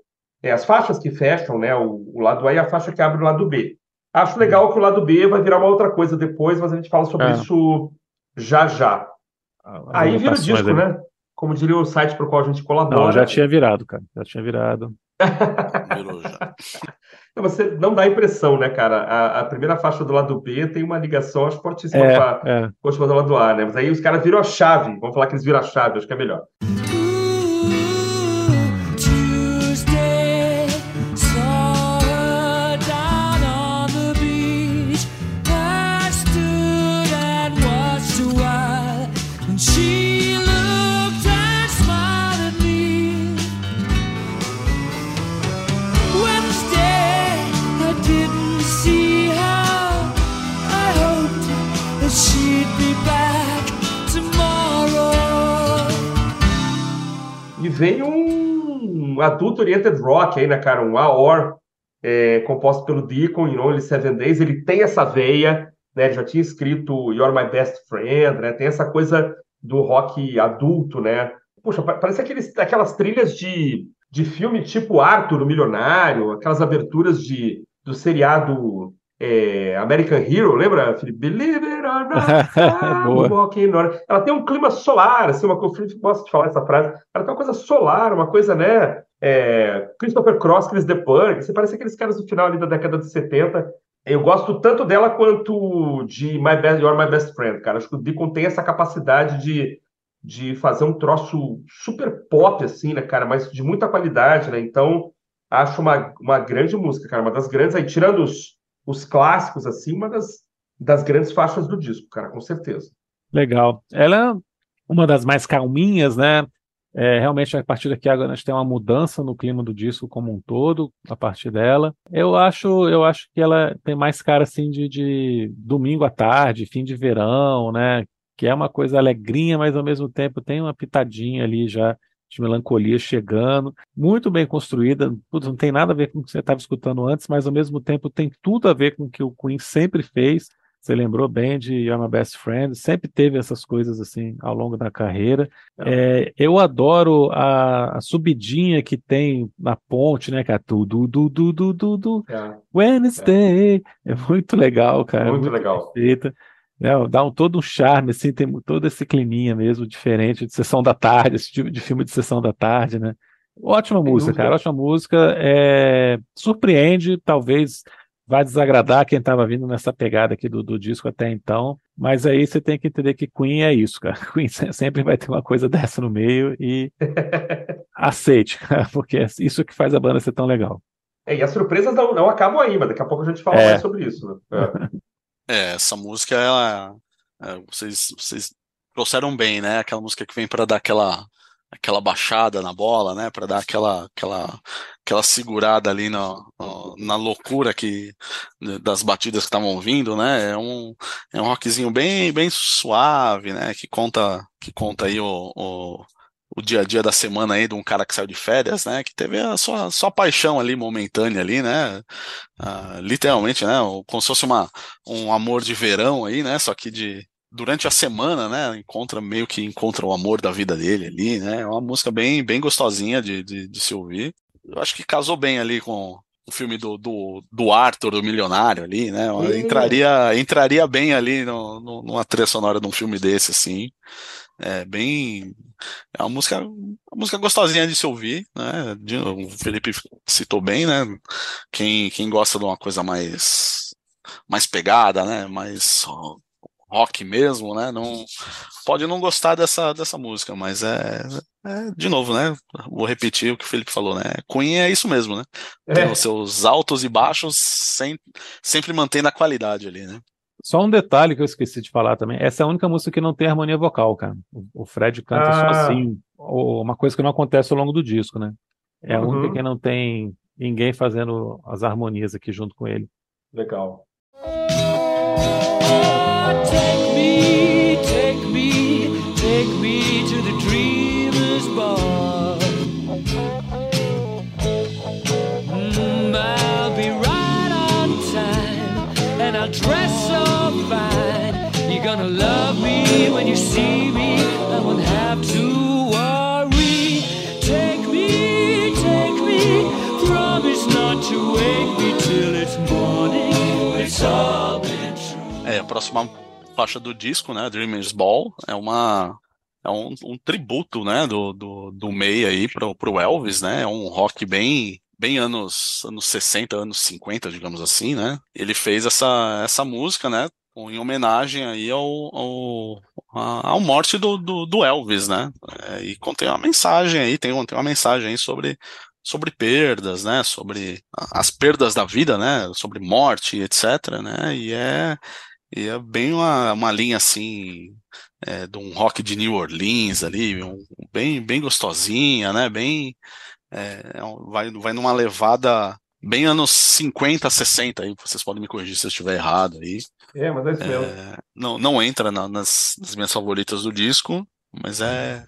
é, as faixas que fecham, né? O, o lado A e a faixa que abre o lado B. Acho legal que o lado B vai virar uma outra coisa depois, mas a gente fala sobre É. isso já já. As Aí vira o disco, ali. né? Como diria o site para o qual a gente colabora. Não, já tinha virado, cara. Já tinha virado. Virou já. Você não dá impressão, né, cara? A, a primeira faixa do lado B tem uma ligação, acho, fortíssima É, com a é. com a última do lado A, né? Mas aí os caras viram a chave. Vamos falar que eles viram a chave, acho que é melhor. Vem um adulto oriented rock aí, né, cara? Um AOR, é, composto pelo Deacon em Only Seven Days. Ele tem essa veia, né? Ele já tinha escrito You're My Best Friend, né? Tem essa coisa do rock adulto, né? Puxa, pa- parece aqueles, aquelas trilhas de, de filme tipo Arthur, o Milionário, aquelas aberturas de, do seriado é, American Hero, lembra, Felipe? Believe it or not, walking on- Ela tem um clima solar, assim, uma, o Felipe gosta de falar essa frase. Ela tem uma coisa solar, uma coisa, né? é, Christopher Cross, Chris DePug, você parece aqueles caras do final ali da década de 70. Eu gosto tanto dela quanto de My Best, You're My Best Friend, cara. Acho que o Deacon tem essa capacidade de, de fazer um troço super pop, assim, né, cara? Mas de muita qualidade, né? Então, acho uma, uma grande música, cara. Uma das grandes, aí, tirando os, os clássicos, assim, uma das, das grandes faixas do disco, cara, com certeza. Legal. Ela é uma das mais calminhas, né? É, realmente, a partir daqui agora a gente tem uma mudança no clima do disco como um todo, a partir dela. Eu acho, eu acho que ela tem mais cara assim de, de domingo à tarde, fim de verão, né? Que é uma coisa alegrinha, mas ao mesmo tempo tem uma pitadinha ali já de melancolia chegando, muito bem construída. Putz, não tem nada a ver com o que você estava escutando antes, mas ao mesmo tempo tem tudo a ver com o que o Queen sempre fez. Você lembrou bem de You're My Best Friend, sempre teve essas coisas assim ao longo da carreira. É, eu adoro a, a subidinha que tem na ponte, né, cara? Tudo, du, du, du, du, du, É, Wednesday. É muito legal, cara. muito legal. Perfeita. Né, dá um, todo um charme, assim, tem todo esse climinha mesmo, diferente de sessão da tarde, esse tipo de filme de sessão da tarde, né? Ótima Sem música, dúvida. cara, ótima música. É, surpreende, talvez vai desagradar quem estava vindo nessa pegada aqui do, do disco até então, mas aí você tem que entender que Queen é isso, cara. Queen se- sempre vai ter uma coisa dessa no meio e aceite, cara, porque é isso que faz a banda ser tão legal. É, e as surpresas não, não acabam aí, mas daqui a pouco a gente fala É. mais sobre isso, né? É. É, essa música, ela, é, vocês, vocês trouxeram bem, né? Aquela música que vem para dar aquela, aquela baixada na bola, né? Para dar aquela, aquela, aquela segurada ali na, na- na loucura que das batidas que estavam vindo, né? É um, é um rockzinho bem, bem suave, né? Que conta, que conta aí o, o, o dia a dia da semana aí de um cara que saiu de férias, né? Que teve a sua, sua paixão ali momentânea ali, né? Ah, literalmente, né? Como se fosse uma, um amor de verão aí, né? Só que de durante a semana, né? Encontra meio que encontra o amor da vida dele ali, né? É uma música bem, bem gostosinha de, de, de se ouvir. Eu acho que casou bem ali com o filme do, do, do Arthur, do milionário ali, né? Hum. Entraria, entraria bem ali no, no- numa trilha sonora de um filme desse, assim. É bem. É uma música, uma música gostosinha de se ouvir, né? De- o Felipe citou bem, né? Quem, quem gosta de uma coisa mais, mais pegada, né? Mais rock mesmo, né? Não, pode não gostar dessa, dessa música, mas é, é, de novo, né? Vou repetir o que o Felipe falou, né? Queen é isso mesmo, né? Tem É. os seus altos e baixos, sem, sempre mantendo a qualidade ali, né? Só um detalhe que eu esqueci de falar também. Essa é a única música que não tem harmonia vocal, cara. O Fred canta ah. só assim. Uma coisa que não acontece ao longo do disco, né? É a única uhum. que não tem ninguém fazendo as harmonias aqui junto com ele. Legal. Oh, take me, take me, take me. Love me when you see me. I won't have to worry. Take me, take me. Promise not to wake me till it's morning. It's all been true. É, a próxima faixa do disco, né, Dreamers Ball, é uma é um, um tributo, né, do, do, do May aí pro, pro Elvis, né, é um rock bem bem anos anos 60, anos 50, digamos assim, né? Ele fez essa essa música, né, em homenagem aí ao, ao, ao morte do, do, do Elvis, né? É, e contém uma mensagem aí, tem, tem uma mensagem aí sobre sobre perdas, né? Sobre as perdas da vida, né? Sobre morte, etc, né? E é e é bem uma, uma linha assim é, de um rock de New Orleans ali, um- bem, bem gostosinha, né? Bem, é, é vai, vai numa levada bem anos 50, 60 aí, vocês podem me corrigir se eu estiver errado aí. É, mas é isso mesmo. É, não, não entra na- nas, nas minhas favoritas do disco, mas é,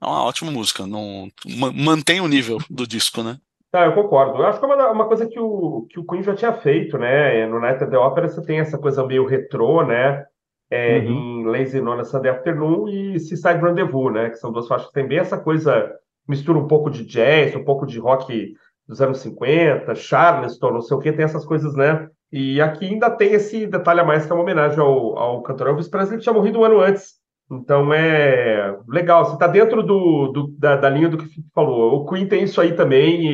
é uma ótima música, não, ma- mantém o nível do disco, né? Tá, eu concordo. Eu acho que é uma, uma coisa que o, que o Queen já tinha feito, né? No Night at the Opera você tem essa coisa meio retrô, né? É, Uhum. Em Lazy Nona Sunday Afternoon e Seaside Rendezvous, né? Que são duas faixas que tem bem essa coisa, mistura um pouco de jazz, um pouco de rock dos anos 50, Charleston, não sei o que, tem essas coisas, né? E aqui ainda tem esse detalhe a mais que é uma homenagem ao, ao cantor Elvis Presley, que tinha morrido um ano antes. Então é legal, você tá dentro do, do- da, da linha do que falou. O Queen tem isso aí também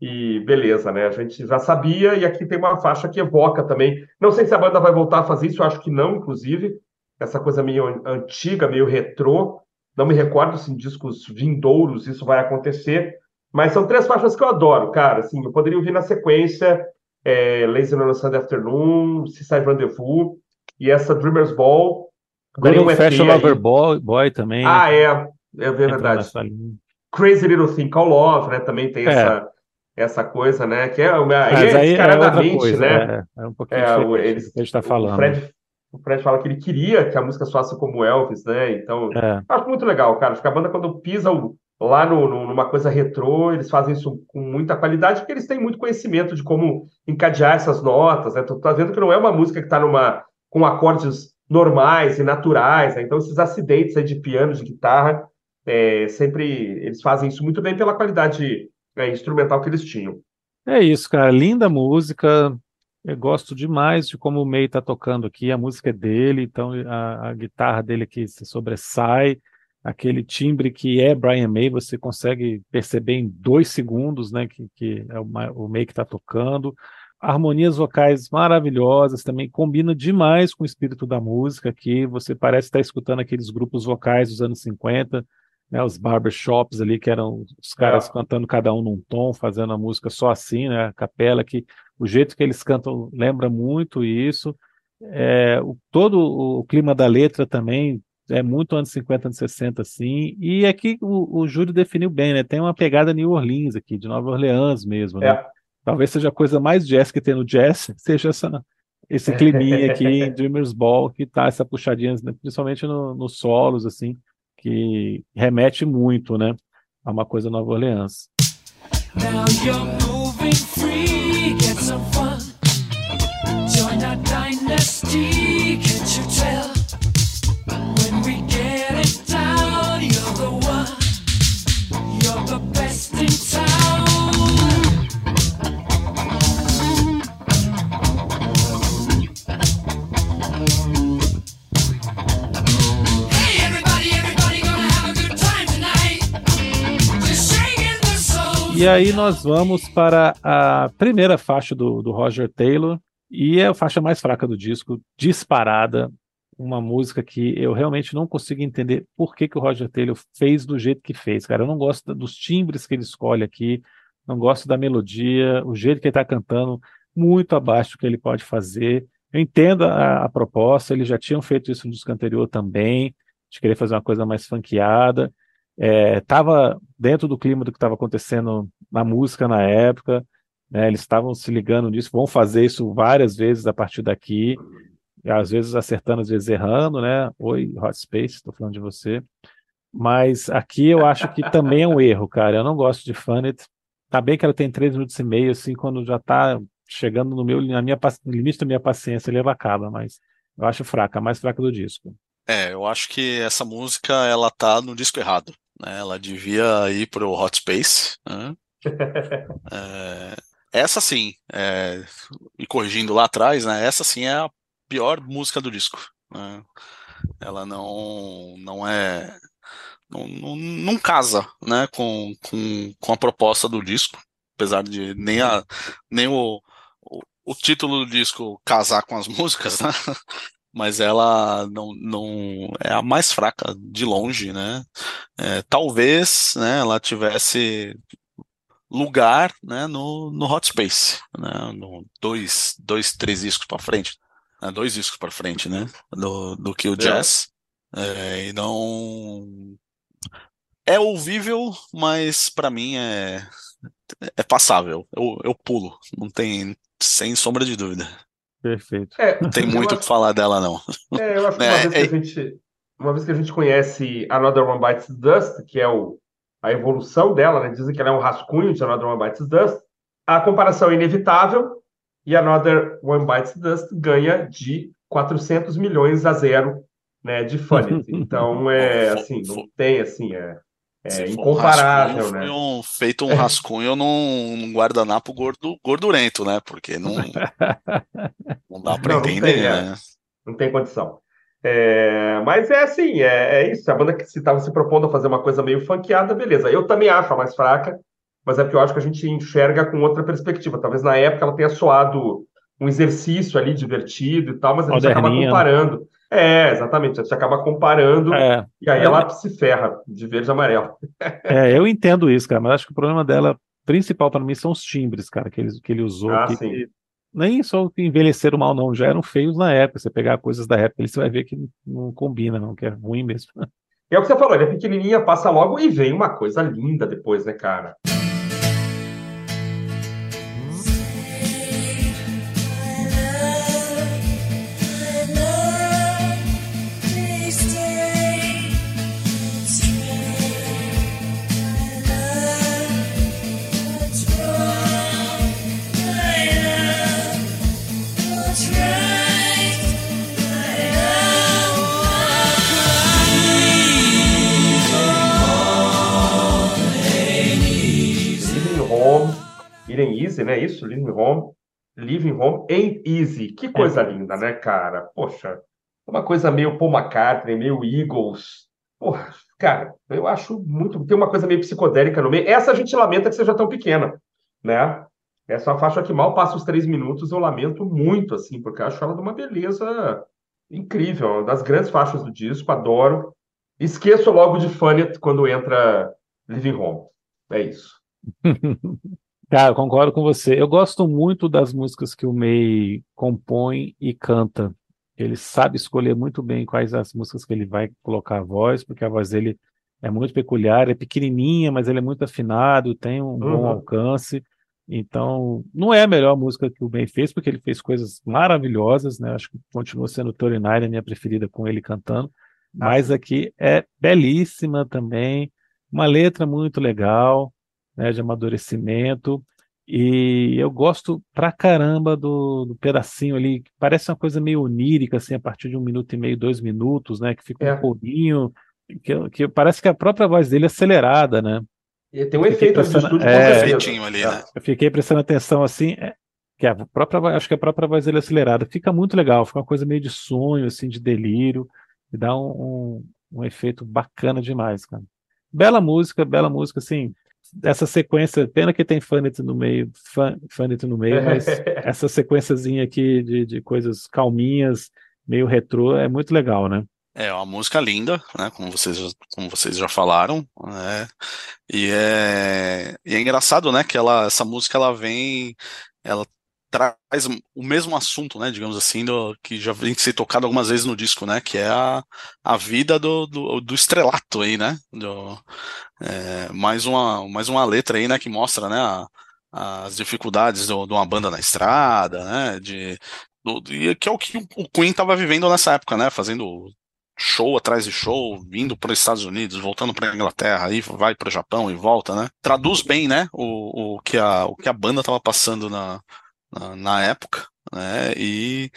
e, e beleza, né? A gente já sabia e aqui tem uma faixa que evoca também. Não sei se a banda vai voltar a fazer isso, eu acho que não, inclusive. Essa coisa meio an- antiga, meio retrô. Não me recordo se em discos vindouros isso vai acontecer. Mas são três faixas que eu adoro, cara. Assim, eu poderia ouvir na sequência é, Lazy on Sunday Afternoon, Seaside Rendezvous e essa Dreamer's Ball. Ganhou o um Fashion. Lover Boy, Boy também. Ah, é, é entra verdade. Crazy Little Thing Called Love, né? Também tem É. essa, essa coisa, né? Que é, uma, Mas é aí é descaradamente, coisa, né? é, é um pouquinho É, o- eles- que a gente O falando. Fred, o Fred fala que ele queria que a música soasse como Elvis, né? Então, É. acho muito legal, cara. Acho que a banda, quando pisa o- lá no, no- numa coisa retrô, eles fazem isso com muita qualidade, porque eles têm muito conhecimento de como encadear essas notas, né? Tu tá vendo que não é uma música que tá numa, com acordes normais e naturais, né? Então, esses acidentes aí de piano, de guitarra, é, sempre eles fazem isso muito bem pela qualidade é, instrumental que eles tinham. É isso, cara. Linda música. Eu gosto demais de como o May tá tocando aqui. A música é dele, então a, a guitarra dele aqui se sobressai. Aquele timbre que é Brian May, você consegue perceber em dois segundos, né? Que, que é o, Ma- o May que está tocando. Harmonias vocais maravilhosas, também combina demais com o espírito da música aqui. Você parece estar escutando aqueles grupos vocais dos anos 50, né, os barbershops ali, que eram os caras É. cantando cada um num tom, fazendo a música só assim, né, a capela, que o jeito que eles cantam lembra muito isso. É, o- todo o clima da letra também é muito anos 50, anos 60, assim. E aqui o, o Júlio definiu bem, né? Tem uma pegada New Orleans aqui, de Nova Orleans mesmo, né? É. Talvez seja a coisa mais jazz que tem no jazz, seja essa, esse climinha aqui em Dreamers Ball, que tá essa puxadinha, né, principalmente no- nos solos, assim, que remete muito, né, a uma coisa Nova Orleans. Now you're moving free, get some fun. Join our dynasty, can't you tell? E aí nós vamos para a primeira faixa do, do Roger Taylor, e é a faixa mais fraca do disco, disparada, uma música que eu realmente não consigo entender por que, que o Roger Taylor fez do jeito que fez, cara. Eu não gosto dos timbres que ele escolhe aqui, não gosto da melodia, o jeito que ele está cantando, muito abaixo do que ele pode fazer. Eu entendo a, a proposta, eles já tinham feito isso no disco anterior também, de querer fazer uma coisa mais funkeada. Estava dentro do clima do que estava acontecendo na música na época, né? Eles estavam se ligando nisso, vão fazer isso várias vezes a partir daqui, às vezes acertando, às vezes errando, né? Oi, Hot Space, estou falando de você. Mas aqui eu acho que também é um erro, cara. Eu não gosto de Funny. Tá bem que ela tem três minutos e meio, assim, quando já tá chegando no meu na minha, no limite da minha paciência, ele acaba, mas eu acho fraca, a mais fraca do disco. É, eu acho que essa música ela tá no disco errado, né? Ela devia ir pro Hot Space, né? É, essa sim, é, e corrigindo lá atrás, né? Essa sim é a pior música do disco, né? Ela não, não é, não, não, não casa, né? Com, com, com a proposta do disco, apesar de nem a, nem o, o, o título do disco casar com as músicas, né? Mas ela não, não é a mais fraca de longe, né? É, talvez, né? Ela tivesse lugar, né, no, no Hot Space, né, no dois, dois, três discos para frente, né, dois discos para frente, né, do, do que o jazz, é, e não é ouvível, mas para mim é é passável, eu, eu pulo, não tem sem sombra de dúvida, Perfeito. É, não tem muito o que falar dela não. É, eu acho que É, uma vez que é- a gente, uma vez que a gente conhece Another One Bites Dust, que é o, a evolução dela, né? Dizem que ela é um rascunho de Another One Bites Dust. A comparação é inevitável e Another One Bites Dust ganha de 400 milhões a zero, né, de Funny. Então, é assim, não tem assim, é, é for um incomparável, rascunho, né? foi um- feito um rascunho num, num guardanapo gordo, gordurento, né? Porque não, não dá para Não, não entender, tem, é. né? Não tem condição. É, mas é assim, é, é isso. A banda que se estava se propondo a fazer uma coisa meio funkeada, beleza. Eu também acho a mais fraca, mas é porque eu acho que a gente enxerga com outra perspectiva. Talvez na época ela tenha soado um exercício ali divertido e tal, mas a gente acaba né? comparando. É, exatamente. Gente acaba comparando É, e aí é, ela se ferra de verde e amarelo. é, eu entendo isso, cara, mas acho que o problema dela principal para mim são os timbres, cara, que ele, que ele usou, Ah, que sim. nem só que envelheceram mal, não, já eram feios na época. Você pegar coisas da época, você vai ver que não combina, não, que é ruim mesmo. É o que você falou, ele é pequenininha, passa logo e vem uma coisa linda depois, né, cara? Easy, né? Isso, Living Home, Living Home Ain't Easy. Que coisa linda, né, cara? Poxa, uma coisa meio Paul McCartney, meio Eagles. Porra, cara, eu acho muito. Tem uma coisa meio psicodélica no meio. Essa a gente lamenta que seja tão pequena, né? Essa é uma faixa que mal passa os três minutos, eu lamento muito, assim, porque eu acho ela de uma beleza incrível, uma das grandes faixas do disco, adoro. Esqueço logo de Funny quando entra Living Home. É isso. Cara, eu concordo com você. Eu gosto muito das músicas que o May compõe e canta. Ele sabe escolher muito bem quais as músicas que ele vai colocar a voz, porque a voz dele é muito peculiar, é pequenininha, mas ele é muito afinado, tem um bom Uhum. alcance. Então, não é a melhor música que o May fez, porque ele fez coisas maravilhosas, né? Acho que continua sendo Tori Nine a minha preferida com ele cantando. Mas sim. aqui é belíssima também, uma letra muito legal, né, de amadurecimento. E eu gosto pra caramba do, do pedacinho ali, que parece uma coisa meio onírica, assim, a partir de um minuto e meio, dois minutos, né? Que fica um É. pouquinho, que, que parece que a própria voz dele é acelerada, né? E tem um efeito pensando- estúdio, é. Efeitinho ali, né? Eu fiquei prestando atenção assim, é, que a própria, acho que a própria voz dele é acelerada. Fica muito legal, fica uma coisa meio de sonho, assim, de delírio, e dá um, um, um efeito bacana demais, cara. Bela música, bela música, assim. Essa sequência, pena que tem Funny no meio, fun, Funny no meio, mas essa sequenciazinha aqui de, de coisas calminhas, meio retrô, é muito legal, né? É uma música linda, né? Como vocês, já- como vocês já falaram, né? E é, e é engraçado, né? Que ela, essa música ela vem, ela traz o mesmo assunto, né? Digamos assim, do, que já vem ser tocado algumas vezes no disco, né? Que é a, a vida do, do, do estrelato aí, né? Do, é, mais uma, mais uma letra aí, né? Que mostra, né? a- as dificuldades de uma banda na estrada, né? De, do, que é o que o Queen estava vivendo nessa época, né? Fazendo show atrás de show, vindo para os Estados Unidos, voltando para a Inglaterra, aí vai para o Japão e volta, né? Traduz bem, né? O, o que a o que a banda estava passando na na, na época, né? E,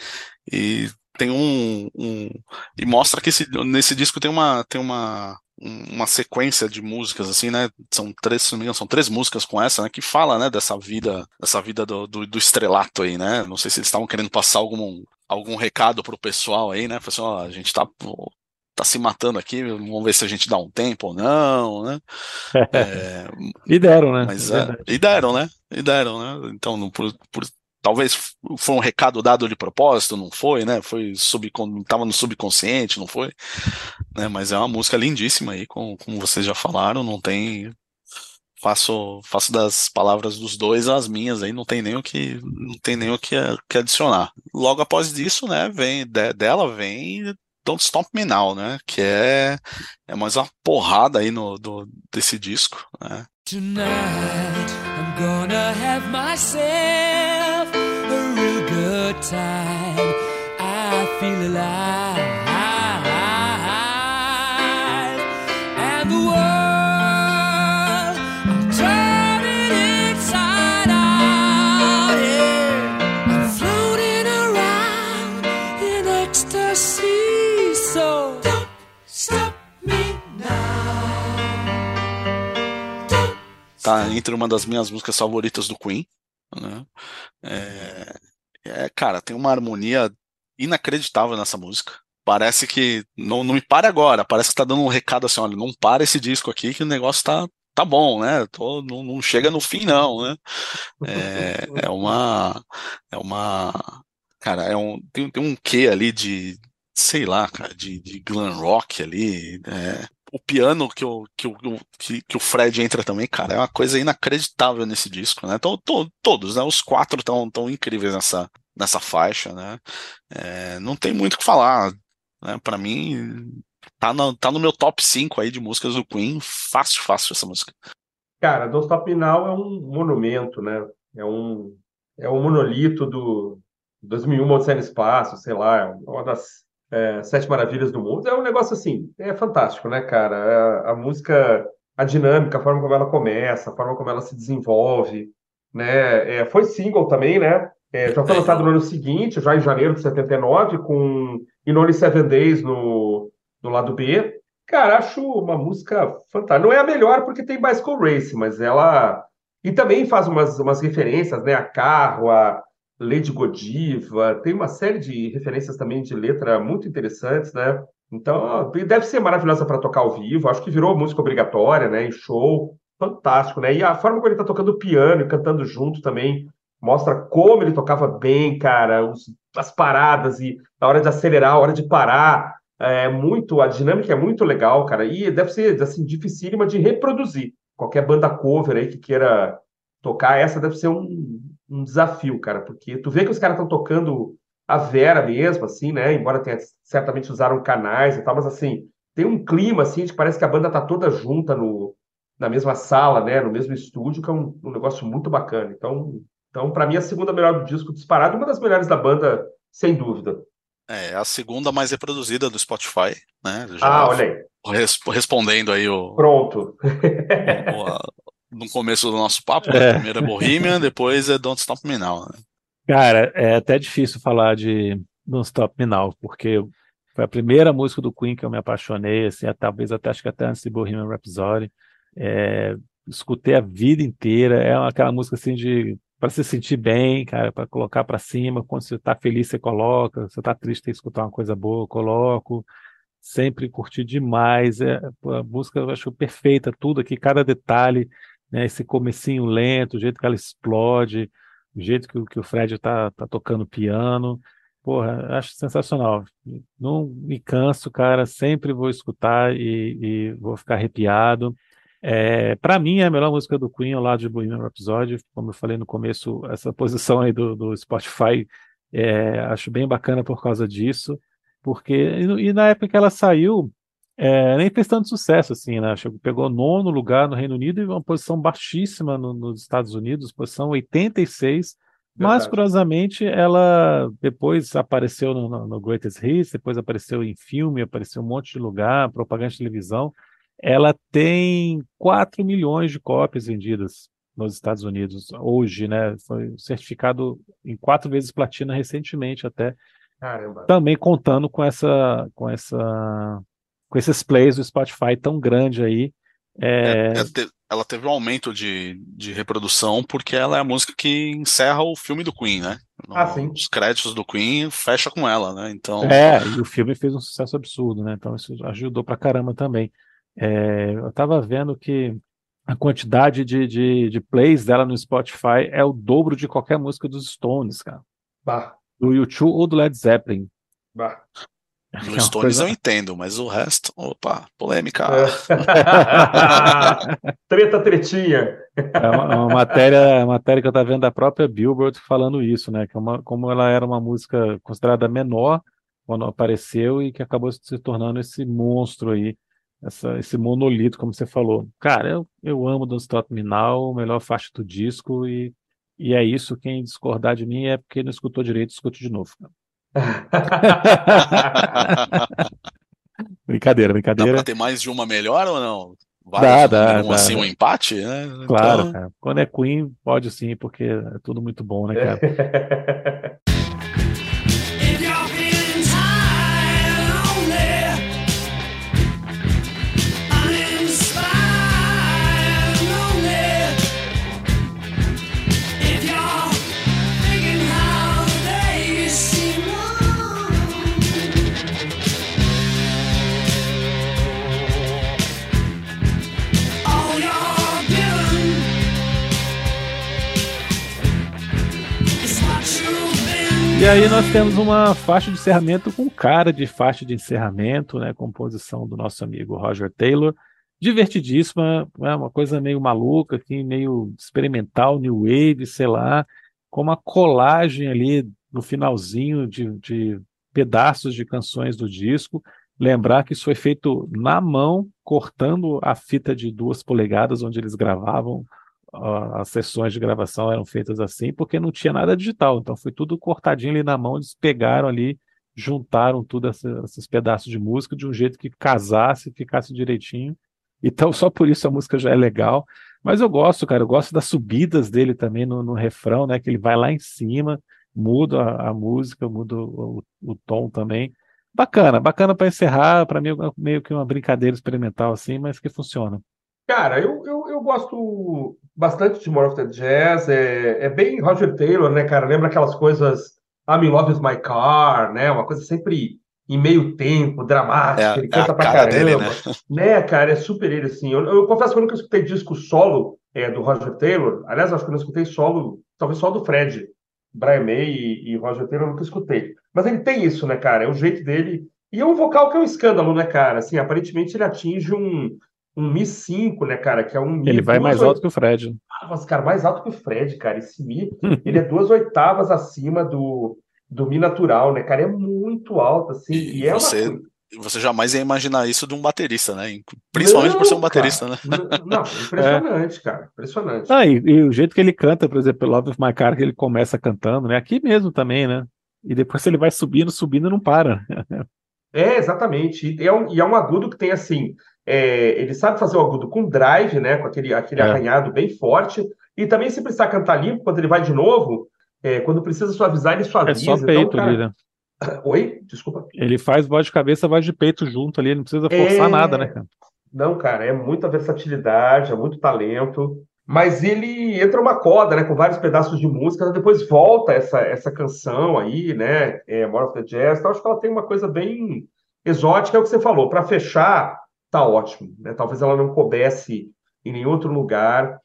e tem um, um e mostra que esse, nesse disco tem uma tem uma uma sequência de músicas assim, né? São três, se não me engano, são três músicas com essa, né? Que fala, né? Dessa vida, dessa vida do, do, do estrelato aí, né? Não sei se eles estavam querendo passar algum algum recado pro pessoal aí, né? Assim, ó, a gente tá tá se matando aqui, vamos ver se a gente dá um tempo ou não, né? É, e deram, né? Mas, é, e deram, né? E deram, né? Então, por, por, talvez foi um recado dado de propósito, não foi, né? Foi sub, tava no subconsciente, não foi, né? Mas é uma música lindíssima aí, como, como vocês já falaram, não tem faço faço das palavras dos dois as minhas aí, não tem nem o que não tem nem o que, que adicionar. Logo após disso, né, vem de, dela vem Don't Stop Me Now, né? Que é, é mais uma porrada aí no, do, desse disco, né? Tonight I'm gonna have myself good time. I feel alive. And the world, I'm turning inside out. Yeah. I'm floating around in ecstasy. So don't stop me now. Don't Tá entre uma das minhas músicas favoritas do Queen. Né? É, é, cara, tem uma harmonia inacreditável nessa música. Parece que não, não me pare agora, parece que tá dando um recado assim, olha, não para esse disco aqui que o negócio tá, tá bom, né? Tô, não, não chega no fim, não, né? É, é uma. É uma. Cara, é um, tem, tem um quê ali de. Sei lá, cara, de, de glam rock ali. É, o piano que o, que, o, que, que, o Fred entra também, cara, é uma coisa inacreditável nesse disco, né? Então, to, todos, né? Os quatro estão tão incríveis nessa, nessa faixa, né? É, não tem muito o que falar, né? Para mim, tá no, tá no meu top 5 aí de músicas do Queen, fácil, fácil essa música. Cara, Don't Stop Now é um monumento, né? É um, é um monolito do 2001 Odisseia no Espaço, sei lá, é uma das é, Sete Maravilhas do Mundo. É um negócio assim, é fantástico, né, cara? A, é, a, música, a dinâmica, a forma como ela começa, a forma como ela se desenvolve, né? É, foi single também, né? É, já foi lançado no ano seguinte, já em janeiro de 79, com In Only Seven Days no, no lado B. Cara, acho uma música fantástica. Não é a melhor porque tem Bicycle Race, mas ela. E também faz umas, umas referências, né? A carro, a, Lady Godiva, tem uma série de referências também de letra muito interessantes, né? Então, deve ser maravilhosa para tocar ao vivo. Acho que virou música obrigatória, né? Em show, fantástico, né? E a forma como ele está tocando piano e cantando junto também mostra como ele tocava bem, cara. Os, as paradas e a hora de acelerar, a hora de parar, é muito a dinâmica é muito legal, cara. E deve ser assim dificílima de reproduzir. Qualquer banda cover aí que queira tocar essa deve ser um, um desafio, cara, porque tu vê que os caras estão tocando a Vera mesmo, assim, né? Embora tenha, certamente usaram canais e tal, mas assim, tem um clima assim de que parece que a banda tá toda junta no, na mesma sala, né? No mesmo estúdio, que é um, um negócio muito bacana. Então, então para mim, a segunda melhor do disco disparado, uma das melhores da banda, sem dúvida. É, a segunda mais reproduzida do Spotify, né? Já ah, olha aí. Respondendo aí o. Pronto. o, no começo do nosso papo, né? É. Primeiro é Bohemian, depois é Don't Stop Me Now. Né? Cara, é até difícil falar de Don't Stop Me Now, porque foi a primeira música do Queen que eu me apaixonei, assim, talvez até acho que até antes de Bohemian Rhapsody. É, escutei a vida inteira, é aquela música assim de para se sentir bem, cara, para colocar para cima, quando você está feliz você coloca, você está triste tem que escutar uma coisa boa, eu coloco. Sempre curti demais, é, a música eu acho perfeita, tudo aqui, cada detalhe né, esse comecinho lento, o jeito que ela explode, o jeito que, que o Fred tá, tá tocando piano. Porra, acho sensacional. Não me canso, cara. Sempre vou escutar e, e vou ficar arrepiado. É, para mim, é a melhor música do Queen ao lado de Bohemian Rhapsody. Como eu falei no começo, essa posição aí do, do Spotify é, acho bem bacana por causa disso. Porque, e, e na época que ela saiu, é, nem fez tanto sucesso assim, né? Chegou, pegou nono lugar no Reino Unido e uma posição baixíssima no, nos Estados Unidos, posição 86. Verdade. Mas, curiosamente, ela depois apareceu no, no, no, Greatest Hits, depois apareceu em filme, apareceu um monte de lugar, propaganda de televisão. Ela tem 4 milhões de cópias vendidas. nos Estados Unidos hoje, né? Foi certificado em quatro vezes platina recentemente até, Caramba. também contando com essa, com essa, com esses plays do Spotify tão grande aí. É, É, ela teve um aumento de, de reprodução porque ela é a música que encerra o filme do Queen, né? No- Ah, sim. Os créditos do Queen fecha com ela, né? Então, É, e o filme fez um sucesso absurdo, né? Então isso ajudou pra caramba também. É, eu tava vendo que a quantidade de, de, de plays dela no Spotify é o dobro de qualquer música dos Stones, cara. Bah, Do U2 ou do Led Zeppelin. bah. É no uma Stones coisa- eu entendo, mas o resto, opa, polêmica. É. Treta, tretinha. É uma, é uma matéria, uma matéria que eu estava vendo da própria Billboard falando isso, né? Que é uma, como ela era uma música considerada menor quando apareceu e que acabou se tornando esse monstro aí, essa, esse monolito, como você falou. Cara, eu, eu amo Don't Stop Me Now, melhor faixa do disco, e, e é isso. Quem discordar de mim é porque não escutou direito, escute de novo. Brincadeira, Dá brincadeira. pra ter mais de uma melhor ou não? Dá, Várias, dá, mesmo dá, assim, dá. um empate, né? Claro, Então, cara. Quando é Queen, pode sim, porque é tudo muito bom, né, cara? E aí nós temos uma faixa de encerramento com cara de faixa de encerramento, né? Composição do nosso amigo Roger Taylor. Divertidíssima, é uma coisa meio maluca, aqui, meio experimental, new wave, sei lá, com uma colagem ali no finalzinho de, de pedaços de canções do disco. Lembrar que isso foi feito na mão, cortando a fita de duas polegadas onde eles gravavam as sessões de gravação eram feitas assim, porque não tinha nada digital, então foi tudo cortadinho ali na mão, eles pegaram ali, juntaram tudo essa- esses pedaços de música de um jeito que casasse, ficasse direitinho. Então, só por isso a música já é legal. Mas eu gosto, cara, eu gosto das subidas dele também no, no refrão, né? Que ele vai lá em cima, muda a, a música, muda o, o, o tom também. Bacana, bacana para encerrar, para mim é meio que uma brincadeira experimental assim, mas que funciona. Cara, eu, eu, eu gosto bastante de More of the Jazz. É, é bem Roger Taylor, né, cara? Lembra aquelas coisas I'm in love with my car, né? Uma coisa sempre em meio tempo, dramática. É, ele é canta pra cara dele, caramba. Né, cara? É super ele, assim. Eu, eu confesso que eu nunca escutei disco solo é, do Roger Taylor. Aliás, acho que eu não escutei solo, talvez só do Fred. Brian May e, e Roger Taylor eu nunca escutei. Mas ele tem isso, né, cara? É o jeito dele. E é um vocal que é um escândalo, né, cara? Assim, aparentemente ele atinge um, um Mi 5, né, cara? Que é um Mi Ele vai mais alto que o Fred. oitavas, cara, mais alto que o Fred, cara. Esse Mi, ele é duas oitavas acima do, do Mi natural, né, cara? É muito alto, assim. E E, é uma você- coisa- Você jamais ia imaginar isso de um baterista, né? Principalmente por ser um Não, baterista, cara. né? Não, impressionante, cara. Impressionante. Ah, e, e o jeito que ele canta, por exemplo, Love of My Car, que ele começa cantando, né? Aqui mesmo também, né? E depois ele vai subindo, subindo e não para. É, exatamente. E é um, e é um agudo que tem assim. é, ele sabe fazer o agudo com drive, né? Com aquele, aquele É. arranhado bem forte. E também, se precisar cantar limpo, quando ele vai de novo, é, quando precisa suavizar, ele É suaviza. só Então, peito cara- ali, né? Oi? Desculpa. Ele faz voz de cabeça, voz de peito junto ali, não precisa forçar É. nada, né, cara? Não, cara, é muita versatilidade, é muito talento. Mas ele entra uma coda, né, com vários pedaços de música, depois volta essa, essa canção aí, né, é, More of the Jazz. Então, acho que ela tem uma coisa bem exótica, é o que você falou. Para fechar, tá ótimo, né? Talvez ela não coubesse em nenhum outro lugar,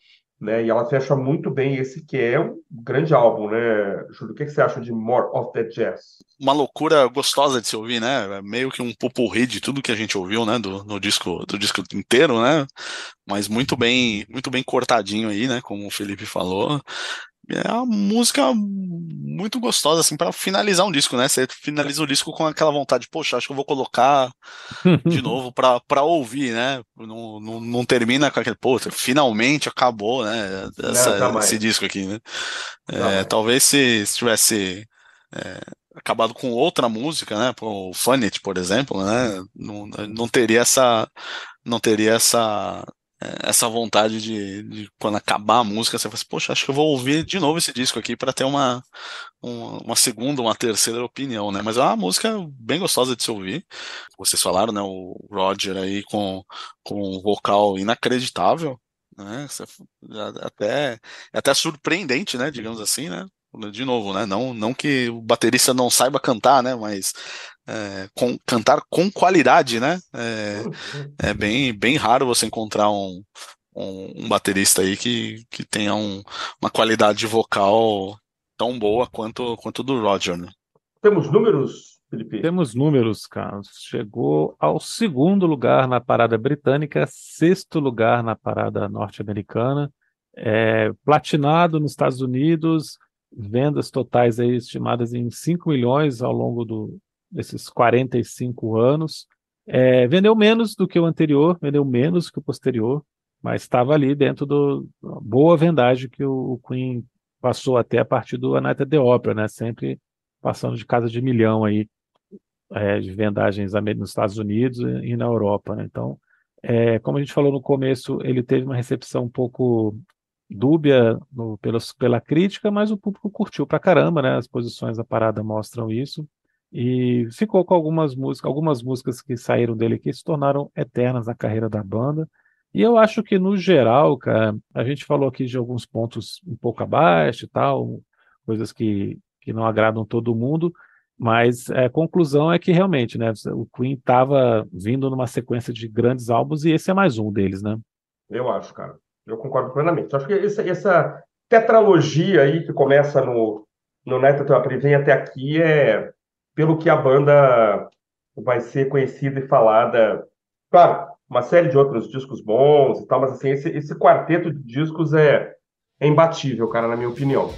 né? E ela fecha muito bem esse que é um grande álbum, né, Júlio? O que você acha de More of the Jazz? Uma loucura gostosa de se ouvir, né? É Meio que um popurrí de tudo que a gente ouviu, né? Do, no disco, do disco inteiro, né? Mas muito bem, muito bem cortadinho aí, né? Como o Felipe falou. É uma música muito gostosa, assim, para finalizar um disco, né? Você finaliza o disco com aquela vontade, poxa, acho que eu vou colocar de novo pra, pra ouvir, né? Não, não, não termina com aquele, pô, finalmente acabou, né? Essa- jamais. esse disco aqui, né? É, Jamais. talvez se, se tivesse é, acabado com outra música, né? O Funny por exemplo, né? Não, não teria essa, não teria essa, é, essa vontade de, de quando acabar a música, você fala assim, poxa, acho que eu vou ouvir de novo esse disco aqui para ter uma, uma, uma segunda, uma terceira opinião, né? Mas é uma música bem gostosa de se ouvir. Vocês falaram, né? O Roger aí com, com um vocal inacreditável, né? Até, é até surpreendente, né? Digamos assim, né? De novo, né? Não, não que o baterista não saiba cantar, né? Mas é, com- cantar com qualidade, né? É, é bem, bem raro você encontrar um, um, um baterista aí que, que tenha um- uma qualidade vocal tão boa quanto, quanto do Roger, né? Temos números, Felipe? Temos números, Carlos. Chegou ao segundo lugar na parada britânica, sexto lugar na parada norte-americana, é, platinado nos Estados Unidos, vendas totais aí estimadas em 5 milhões ao longo do, desses 45 anos. É, vendeu menos do que o anterior, vendeu menos que o posterior, mas estava ali dentro do boa vendagem que o, Queen passou até a partir do A Night at the Opera, né? Sempre passando de casa de milhão aí é, de vendagens nos Estados Unidos e na Europa, né? Então, é, como a gente falou no começo, ele teve uma recepção um pouco dúbia no- pelos- pela crítica, mas o público curtiu pra caramba, né? As posições da parada mostram isso. E ficou com algumas músicas, algumas músicas que saíram dele que se tornaram eternas na carreira da banda. E eu acho que, no geral, cara, a gente falou aqui de alguns pontos um pouco abaixo e tal, coisas que, que não agradam todo mundo, mas é, a conclusão é que realmente, né, o Queen estava vindo numa sequência de grandes álbuns e esse é mais um deles, né? Eu acho, cara. Eu concordo plenamente. Acho que essa, essa tetralogia aí que começa no, no Night at the Opera e vem até aqui é pelo que a banda vai ser conhecida e falada. Claro, uma série de outros discos bons e tal, mas assim, esse, esse quarteto de discos é, é imbatível, cara, na minha opinião.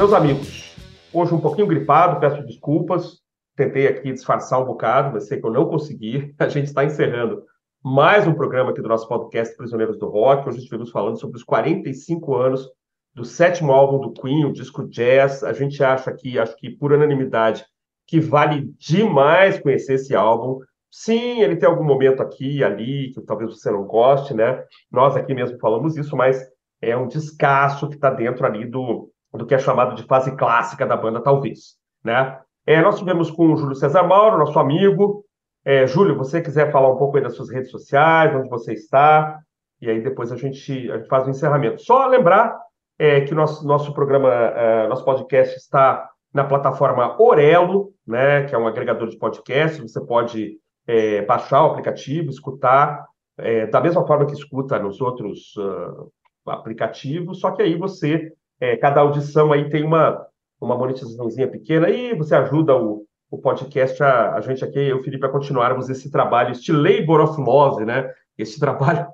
Meus amigos, hoje um pouquinho gripado, peço desculpas. Tentei aqui disfarçar um bocado, mas sei que eu não consegui. A gente está encerrando mais um programa aqui do nosso podcast Prisioneiros do Rock. Hoje estivemos falando sobre os 45 anos do sétimo álbum do Queen, o disco Jazz. A gente acha aqui, acho que por unanimidade, que vale demais conhecer esse álbum. Sim, ele tem algum momento aqui e ali que talvez você não goste, né? Nós aqui mesmo falamos isso, mas é um descasso que está dentro ali do, do que é chamado de fase clássica da banda, talvez, né? É, nós tivemos com o Júlio César Mauro, nosso amigo. É, Júlio, você quiser falar um pouco aí das suas redes sociais, onde você está, e aí depois a gente, a gente faz o encerramento. Só lembrar é, que nosso, nosso programa, é, nosso podcast está na plataforma Orelo, né, que é um agregador de podcast. Você pode é, baixar o aplicativo, escutar é, da mesma forma que escuta nos outros uh, aplicativos, só que aí você, é, cada audição aí tem uma, uma monetizaçãozinha pequena e você ajuda o, o podcast, a, a gente aqui, eu e o Felipe, a continuarmos esse trabalho, este labor of love, né? Esse trabalho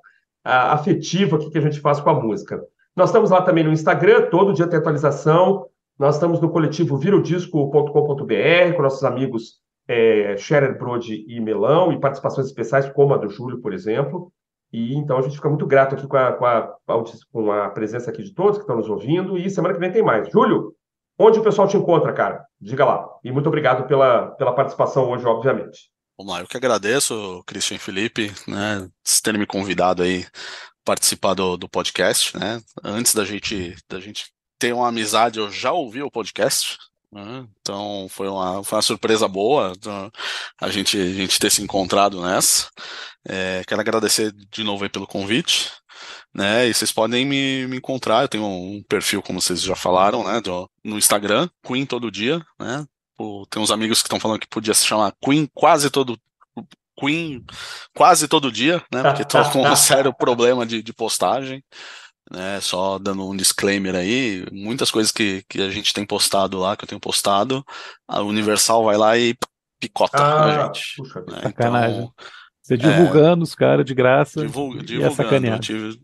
a, afetivo aqui que a gente faz com a música. Nós estamos lá também no Instagram, todo dia tem atualização. Nós estamos no coletivo virodisco.com.br com nossos amigos é, Scherer, Brode e Melão, e participações especiais, como a do Júlio, por exemplo. E então a gente fica muito grato aqui com a, com a, com a presença aqui de todos que estão nos ouvindo. E semana que vem tem mais. Júlio, onde o pessoal te encontra, cara? Diga lá. E muito obrigado pela, pela participação hoje, obviamente. Vamos lá, eu que agradeço, Christian e Felipe, né, terem me convidado aí participar do, do podcast, né? Antes da gente, da gente ter uma amizade, eu já ouvi o podcast, né? Então foi uma, foi uma surpresa boa então, a gente, a gente ter se encontrado nessa. É, quero agradecer de novo pelo convite, né? E vocês podem me, me encontrar. Eu tenho um perfil, como vocês já falaram, né? Do, no Instagram, Queen Todo Dia, né? O, tem uns amigos que estão falando que podia se chamar Queen quase todo Queen quase todo dia, né? Porque tô com um sério problema de, de postagem. Né, só dando um disclaimer aí, muitas coisas que, que a gente tem postado lá, que eu tenho postado, a Universal vai lá e picota Ah, a gente. puxa né? Sacanagem. Então, Você divulgando os caras de graça divulga, e é divulgando, sacaneado. tive,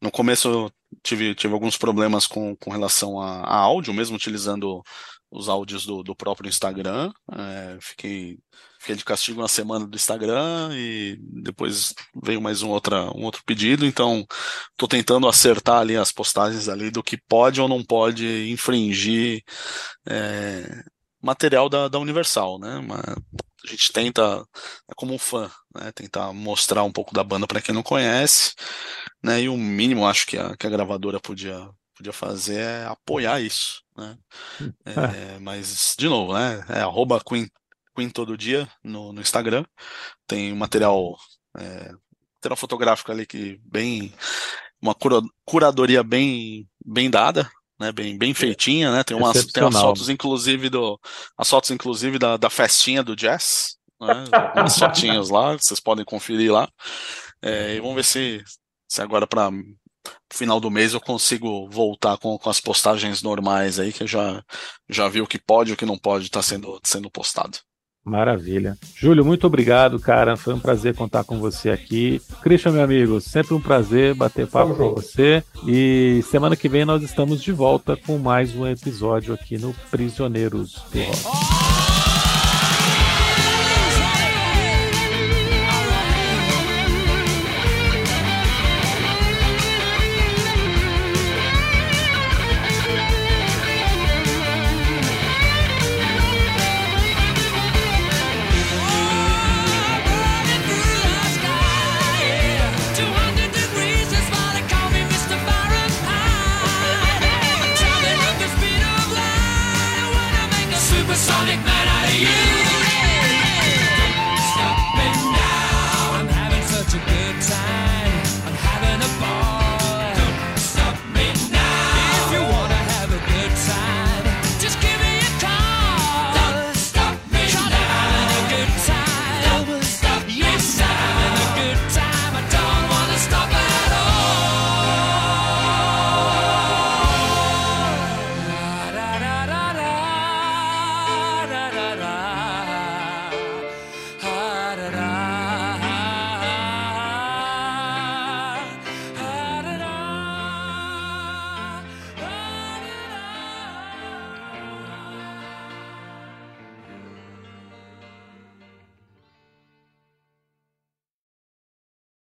no começo eu tive, tive alguns problemas com, com relação a, a áudio, mesmo utilizando os áudios do, do próprio Instagram. É, fiquei, fiquei de castigo uma semana do Instagram e depois veio mais um, outra, um outro pedido. Então, estou tentando acertar ali as postagens ali do que pode ou não pode infringir é, material da, da Universal, né? Uma, a gente tenta, é como um fã, né? Tentar mostrar um pouco da banda para quem não conhece, né? E o mínimo acho que a, que a gravadora podia podia fazer é apoiar isso, né? É, mas, de novo, né? É arroba Queen, Queen todo dia no, no Instagram. Tem um material, é, material fotográfico ali que bem. Uma cura, curadoria bem, bem dada, né, bem, bem feitinha, né? Tem umas, tem umas fotos, inclusive, do, as fotos, inclusive, da, da festinha do jazz, né? Umas fotinhas lá, vocês podem conferir lá. É, e vamos ver se, se agora para final do mês eu consigo voltar com, com as postagens normais aí, que eu já, já vi o que pode e o que não pode estar tá sendo, sendo postado. Maravilha. Júlio, muito obrigado, cara. Foi um prazer contar com você aqui. Christian, meu amigo, sempre um prazer bater papo com você. E semana que vem nós estamos de volta com mais um episódio aqui no Prisioneiros do Rock.